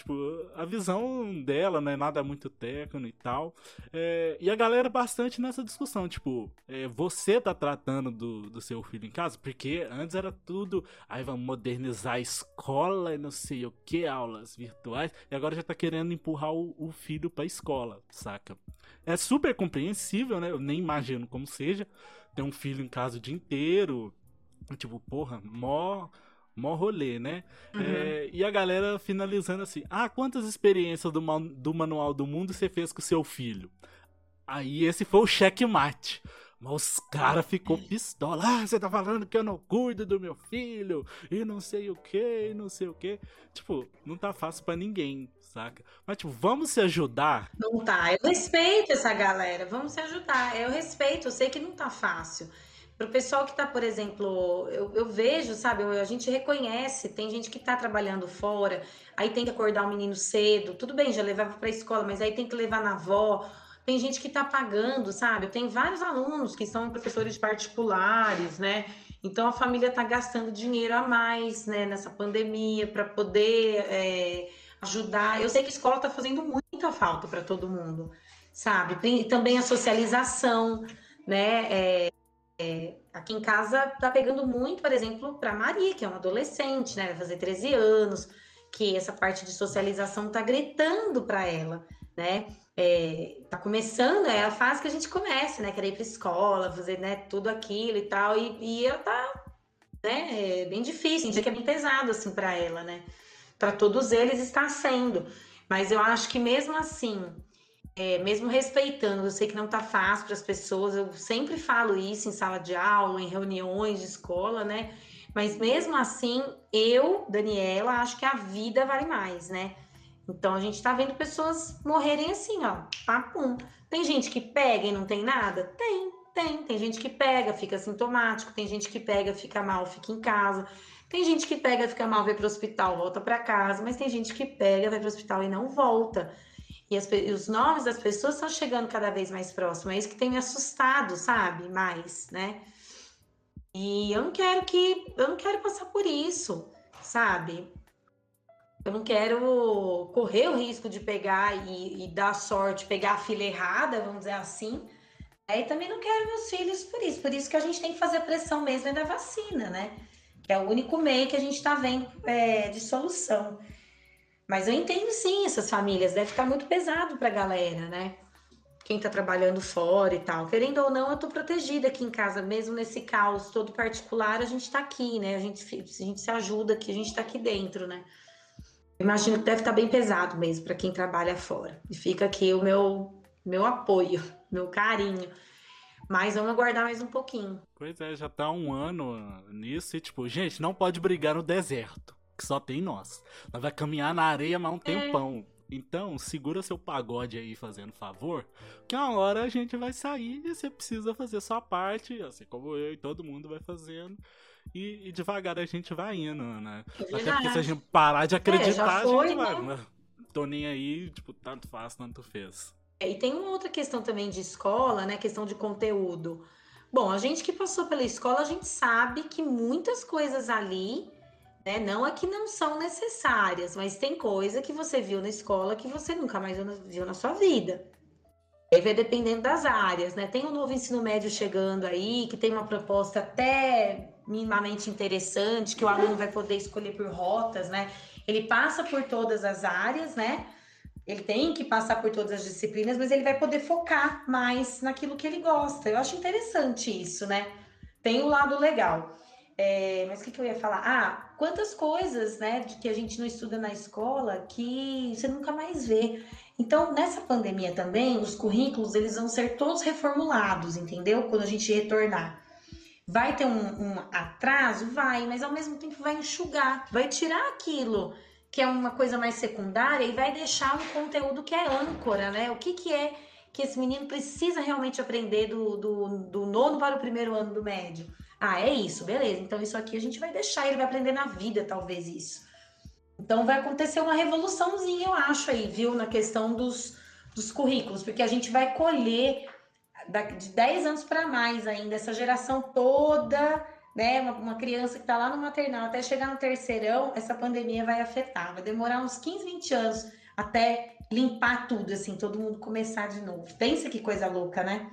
Tipo, a visão dela não é nada muito técnico e tal. É, e a galera bastante nessa discussão, tipo, é, você tá tratando do, do seu filho em casa? Porque antes era tudo, aí vamos modernizar a escola e não sei o que, aulas virtuais, e agora já tá querendo empurrar o, o filho pra escola, saca? É super compreensível, né? Eu nem imagino como seja ter um filho em casa o dia inteiro, tipo, porra, mó mó rolê, né? Uhum. É, e a galera finalizando assim: Ah, quantas experiências do, do Manual do Mundo você fez com seu filho? Aí esse foi o checkmate. Mas os caras ficou pistola. Ah, você tá falando que eu não cuido do meu filho e não sei o que, e não sei o que. Tipo, não tá fácil pra ninguém, saca? Mas, tipo, vamos se ajudar. Não tá. Eu respeito essa galera. Vamos se ajudar. Eu respeito. Eu sei que não tá fácil. Pro pessoal que tá, por exemplo, eu, eu vejo, sabe? a gente reconhece. Tem gente que tá trabalhando fora, aí tem que acordar o menino cedo. Tudo bem, já levava pra escola, mas aí tem que levar na avó. Tem gente que tá pagando, sabe? Tenho vários alunos que são professores particulares, né? Então a família tá gastando dinheiro a mais, né, nessa pandemia para poder é, ajudar. Eu sei que a escola tá fazendo muita falta para todo mundo, sabe? Tem também a socialização, né? É, é, aqui em casa tá pegando muito, por exemplo, para Maria, que é uma adolescente, né? Vai fazer 13 anos, que essa parte de socialização tá gritando para ela, né? É, tá começando, é a fase que a gente começa, né? Querer ir pra escola, fazer né, tudo aquilo e tal, e, e ela tá né, é bem difícil, um que é bem pesado assim para ela, né? Para todos eles está sendo, mas eu acho que mesmo assim, é, mesmo respeitando, eu sei que não tá fácil para as pessoas, eu sempre falo isso em sala de aula, em reuniões de escola, né? Mas mesmo assim, eu, Daniela, acho que a vida vale mais, né? Então a gente tá vendo pessoas morrerem assim, ó, papum. Tem gente que pega e não tem nada? Tem, tem. Tem gente que pega, fica sintomático, tem gente que pega, fica mal, fica em casa. Tem gente que pega, fica mal, vai pro hospital, volta para casa, mas tem gente que pega, vai pro hospital e não volta. E, as, e os nomes das pessoas estão chegando cada vez mais próximo. É isso que tem me assustado, sabe? Mais, né? E eu não quero que. Eu não quero passar por isso, sabe? Eu não quero correr o risco de pegar e, e dar sorte, pegar a filha errada, vamos dizer assim. É, e também não quero meus filhos por isso. Por isso que a gente tem que fazer pressão mesmo é da vacina, né? Que é o único meio que a gente está vendo é, de solução. Mas eu entendo sim essas famílias, deve ficar muito pesado para a galera, né? Quem está trabalhando fora e tal. Querendo ou não, eu estou protegida aqui em casa, mesmo nesse caos todo particular, a gente está aqui, né? A gente, a gente se ajuda aqui, a gente está aqui dentro, né? Imagino que deve estar bem pesado mesmo para quem trabalha fora. E fica aqui o meu, meu apoio, meu carinho. Mas vamos aguardar mais um pouquinho. Pois é, já tá um ano nisso e, tipo, gente, não pode brigar no deserto, que só tem nós. Nós vai caminhar na areia mais um tempão. Então, segura seu pagode aí fazendo favor, que uma hora a gente vai sair e você precisa fazer sua parte, assim como eu e todo mundo vai fazendo. E, e devagar a gente vai indo, né? É Até porque se a gente parar de acreditar, foi, a gente vai. né? "Mas Tô nem aí, tipo, tanto faz, tanto fez. É, E tem uma outra questão também de escola, né? Questão de conteúdo. Bom, a gente que passou pela escola, a gente sabe que muitas coisas ali, né? Não é que não são necessárias, mas tem coisa que você viu na escola que você nunca mais viu na, sua vida. Aí vai dependendo das áreas, né? Tem um novo ensino médio chegando aí, que tem uma proposta até minimamente interessante, que o aluno vai poder escolher por rotas, né? Ele passa por todas as áreas, né? Ele tem que passar por todas as disciplinas, mas ele vai poder focar mais naquilo que ele gosta. Eu acho interessante isso, né? Tem o lado legal. É, mas o que, que eu ia falar? Ah, quantas coisas, né, que a gente não estuda na escola que você nunca mais vê. Então, nessa pandemia também, os currículos eles vão ser todos reformulados, entendeu? Quando a gente retornar. Vai ter um, um atraso? Vai, mas ao mesmo tempo vai enxugar, vai tirar aquilo que é uma coisa mais secundária, e vai deixar um conteúdo que é âncora, né? O que, que é que esse menino precisa realmente aprender do, do, do nono para o primeiro ano do médio? Ah, é isso, beleza. Então, isso aqui a gente vai deixar, ele vai aprender na vida, talvez, isso. Então, vai acontecer uma revoluçãozinha, eu acho, aí, viu, na questão dos, dos currículos, porque a gente vai colher de 10 anos para mais ainda, essa geração toda, né? Uma, uma criança que está lá no maternal até chegar no terceirão, essa pandemia vai afetar. Vai demorar uns 15, 20 anos até limpar tudo, assim, todo mundo começar de novo. Pensa que coisa louca, né?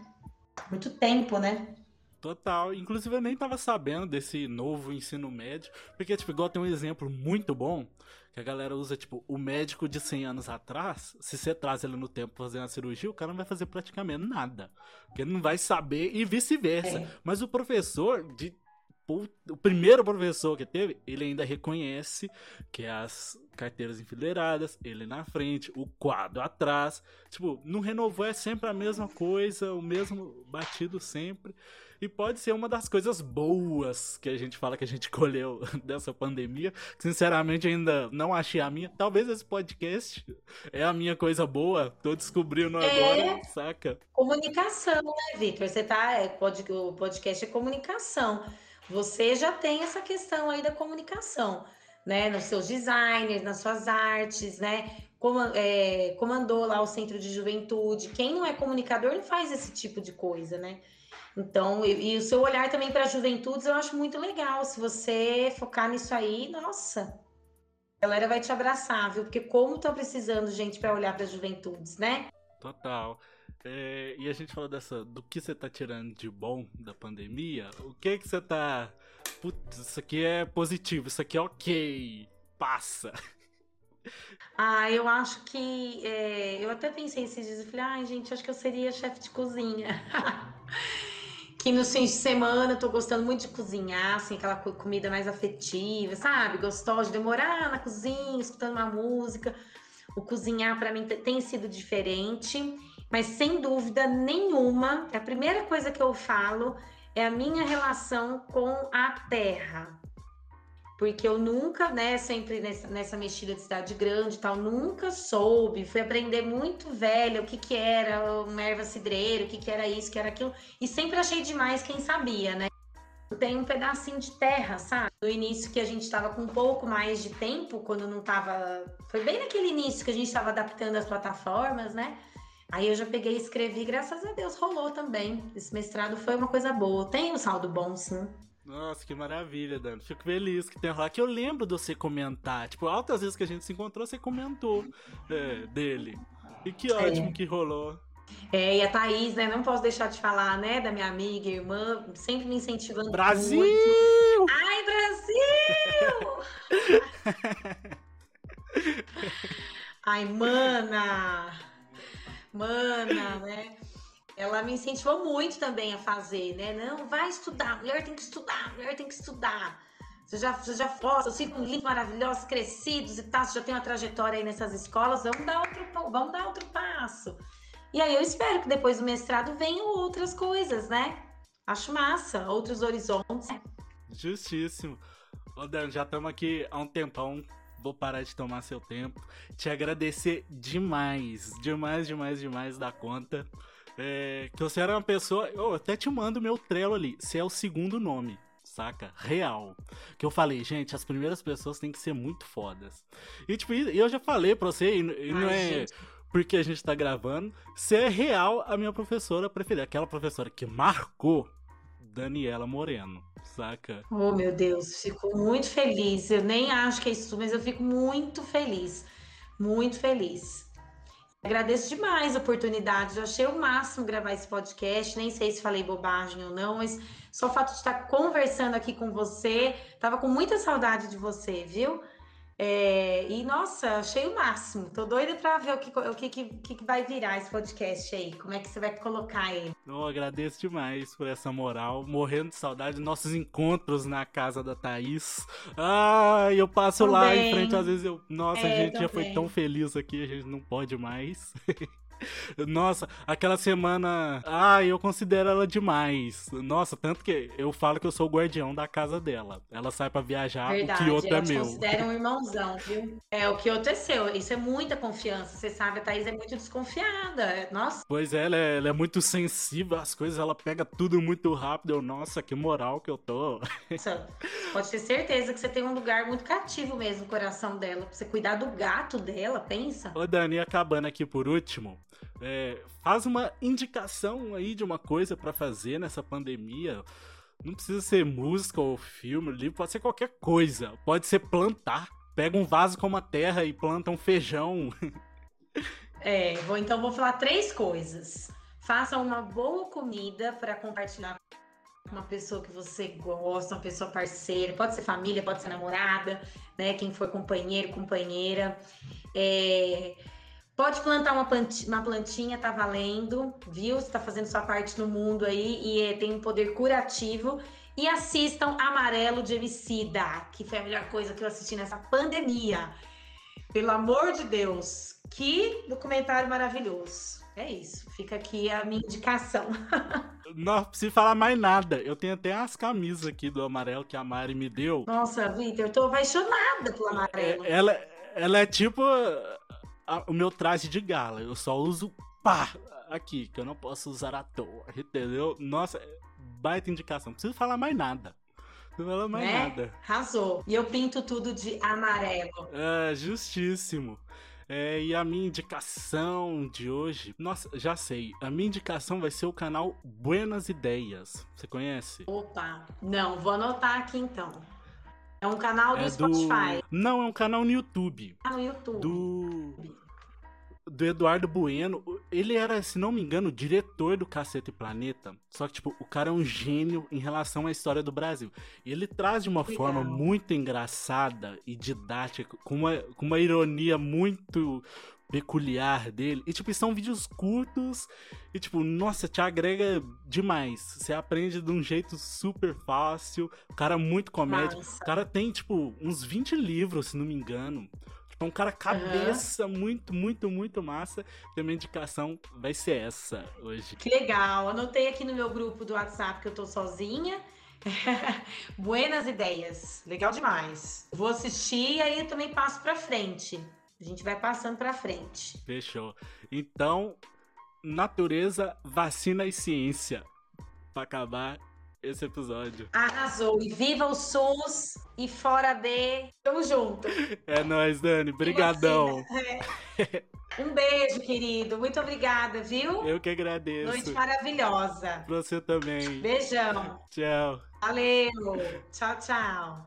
Muito tempo, né? Total. Inclusive, eu nem tava sabendo desse novo ensino médio. Porque, tipo, igual tem um exemplo muito bom. Que a galera usa, tipo, o médico de 100 anos atrás. Se você traz ele no tempo fazer uma cirurgia, o cara não vai fazer praticamente nada. Porque ele não vai saber e vice-versa. É. Mas o professor de o primeiro professor que teve, ele ainda reconhece que as carteiras enfileiradas, ele na frente, o quadro atrás. Tipo, não renovou, é sempre a mesma coisa, o mesmo batido sempre. E pode ser uma das coisas boas que a gente fala que a gente colheu dessa pandemia. Sinceramente, ainda não achei a minha. Talvez esse podcast é a minha coisa boa. Tô descobrindo é agora, saca? Comunicação, né, Victor? Você tá. É, o podcast é comunicação. Você já tem essa questão aí da comunicação, né? Nos seus designers, nas suas artes, né? É, comandou lá o centro de juventude. Quem não é comunicador não faz esse tipo de coisa, né? Então, e, e o seu olhar também para juventudes eu acho muito legal. Se você focar nisso aí, nossa, a galera vai te abraçar, viu? Porque como estão precisando gente para olhar para juventudes, né? Total. É, e a gente falou dessa, do que você tá tirando de bom da pandemia. O que que você tá. Putz, isso aqui é positivo, isso aqui é ok. Passa. Ah, eu acho que. É, eu até pensei esses dias, eu falei, ai, gente, acho que eu seria chefe de cozinha. que no fim de semana eu tô gostando muito de cozinhar, assim, aquela comida mais afetiva, sabe? Gostosa de demorar na cozinha, escutando uma música. O cozinhar para mim tem sido diferente. Mas sem dúvida nenhuma, a primeira coisa que eu falo é a minha relação com a terra. Porque eu nunca, né, sempre nessa, nessa mexida de cidade grande e tal, nunca soube. Fui aprender muito velha o que que era uma erva cidreira, o que que era isso, o que era aquilo. E sempre achei demais quem sabia, né? Tem um pedacinho de terra, sabe? No início que a gente estava com um pouco mais de tempo, quando não estava. Foi bem naquele início que a gente estava adaptando as plataformas, né? Aí eu já peguei e escrevi, graças a Deus rolou também. Esse mestrado foi uma coisa boa. Tem um saldo bom, sim. Nossa, que maravilha, Dan. Fico feliz que tem lá. Que eu lembro de você comentar. Tipo, altas vezes que a gente se encontrou, você comentou é, dele. E que ótimo é. que rolou. É, e a Thaís, né? Não posso deixar de falar, né? Da minha amiga, irmã, sempre me incentivando. Brasil! Muito. Ai, Brasil! Ai, mana! mana, né? Ela me incentivou muito também a fazer, né? Não, vai estudar, mulher tem que estudar, mulher tem que estudar. Você já, você já fosse, seus filhos lindos, maravilhosos, crescidos e tal, você já tem uma trajetória aí nessas escolas, vamos dar outro, vamos dar outro passo. E aí eu espero que depois do mestrado venham outras coisas, né? Acho massa, outros horizontes. Justíssimo. Ô Dan, já estamos aqui há um tempão vou parar de tomar seu tempo. Te agradecer demais, demais, demais, demais da conta. É, que você era uma pessoa. Eu até te mando meu trelo ali. Você é o segundo nome, saca? Real. Que eu falei, gente, as primeiras pessoas têm que ser muito fodas. E tipo, eu já falei pra você, e, não é. Gente. Porque a gente tá gravando. Você é real a minha professora preferida. Aquela professora que marcou Daniela Moreno saca? Oh, meu Deus, fico muito feliz. Eu nem acho que é isso, mas eu fico muito feliz. Muito feliz. Agradeço demais a oportunidade. Eu achei o máximo gravar esse podcast. Nem sei se falei bobagem ou não, mas só o fato de estar conversando aqui com você. Tava com muita saudade de você, viu? É, e nossa, achei o máximo. Tô doida para ver o, que, o que, que, que, vai virar esse podcast aí. Como é que você vai colocar ele? Eu agradeço demais por essa moral. Morrendo de saudade dos nossos encontros na casa da Thaís. Ah, eu passo também. lá em frente, às vezes eu. Nossa, é, a gente também. já foi tão feliz aqui, a gente não pode mais. Nossa, aquela semana. Ah, eu considero ela demais. Nossa, tanto que eu falo que eu sou o guardião da casa dela. Ela sai para viajar, Verdade, o Kyoto é meu. considera um irmãozão, viu? É, o Kyoto é seu. Isso é muita confiança. Você sabe, a Thaís é muito desconfiada. Nossa. Pois é, ela é, ela é muito sensível às coisas, ela pega tudo muito rápido. Eu, nossa, que moral que eu tô. Nossa, pode ter certeza que você tem um lugar muito cativo mesmo no coração dela. Pra você cuidar do gato dela, pensa. Ô, Dani, acabando aqui por último. É, faz uma indicação aí de uma coisa para fazer nessa pandemia. Não precisa ser música ou filme, livro, pode ser qualquer coisa. Pode ser plantar. Pega um vaso com uma terra e planta um feijão. É, vou, então vou falar três coisas. Faça uma boa comida para compartilhar com uma pessoa que você gosta, uma pessoa parceira, pode ser família, pode ser namorada, né? Quem for companheiro, companheira. É, Pode plantar uma plantinha, uma plantinha, tá valendo, viu? Você tá fazendo sua parte no mundo aí e é, tem um poder curativo. E assistam Amarelo de Emicida, que foi a melhor coisa que eu assisti nessa pandemia. Pelo amor de Deus, que documentário maravilhoso. É isso, fica aqui a minha indicação. Não preciso falar mais nada. Eu tenho até as camisas aqui do amarelo que a Mari me deu. Nossa, Vitor, eu tô apaixonada pelo amarelo. É, ela, ela é tipo a, o meu traje de gala. Eu só uso pá aqui, que eu não posso usar à toa, entendeu? Nossa, baita indicação. Não preciso falar mais nada. Não fala mais né? nada. Arrasou. E eu pinto tudo de amarelo. É, justíssimo. É, e a minha indicação de hoje, nossa, já sei. A minha indicação vai ser o canal Buenas Ideias. Você conhece? Opa, não, vou anotar aqui então. É um canal do é Spotify. Do... Não, é um canal no YouTube. Ah, no YouTube. Do. Do Eduardo Bueno. Ele era, se não me engano, diretor do Cacete Planeta. Só que, tipo, o cara é um gênio em relação à história do Brasil. E ele traz de uma Legal. forma muito engraçada e didática, com uma, com uma ironia muito peculiar dele. E, tipo, são vídeos curtos e, tipo, nossa, te agrega demais. Você aprende de um jeito super fácil. O cara é muito comédia. Nossa. O cara tem, tipo, uns 20 livros, se não me engano. Tipo, é um cara cabeça uhum. muito, muito, muito massa. Então, minha indicação vai ser essa hoje. Que legal. Anotei aqui no meu grupo do WhatsApp que eu tô sozinha. Buenas ideias. Legal demais. Vou assistir e aí eu também passo pra frente. A gente vai passando para frente. Fechou. Então, natureza, vacina e ciência. Para acabar esse episódio. Arrasou. E viva o SUS e fora de. Tamo junto. É nóis, Dani. Brigadão. É. Um beijo, querido. Muito obrigada, viu? Eu que agradeço. Noite maravilhosa. Pra você também. Beijão. Tchau. Valeu. Tchau, tchau.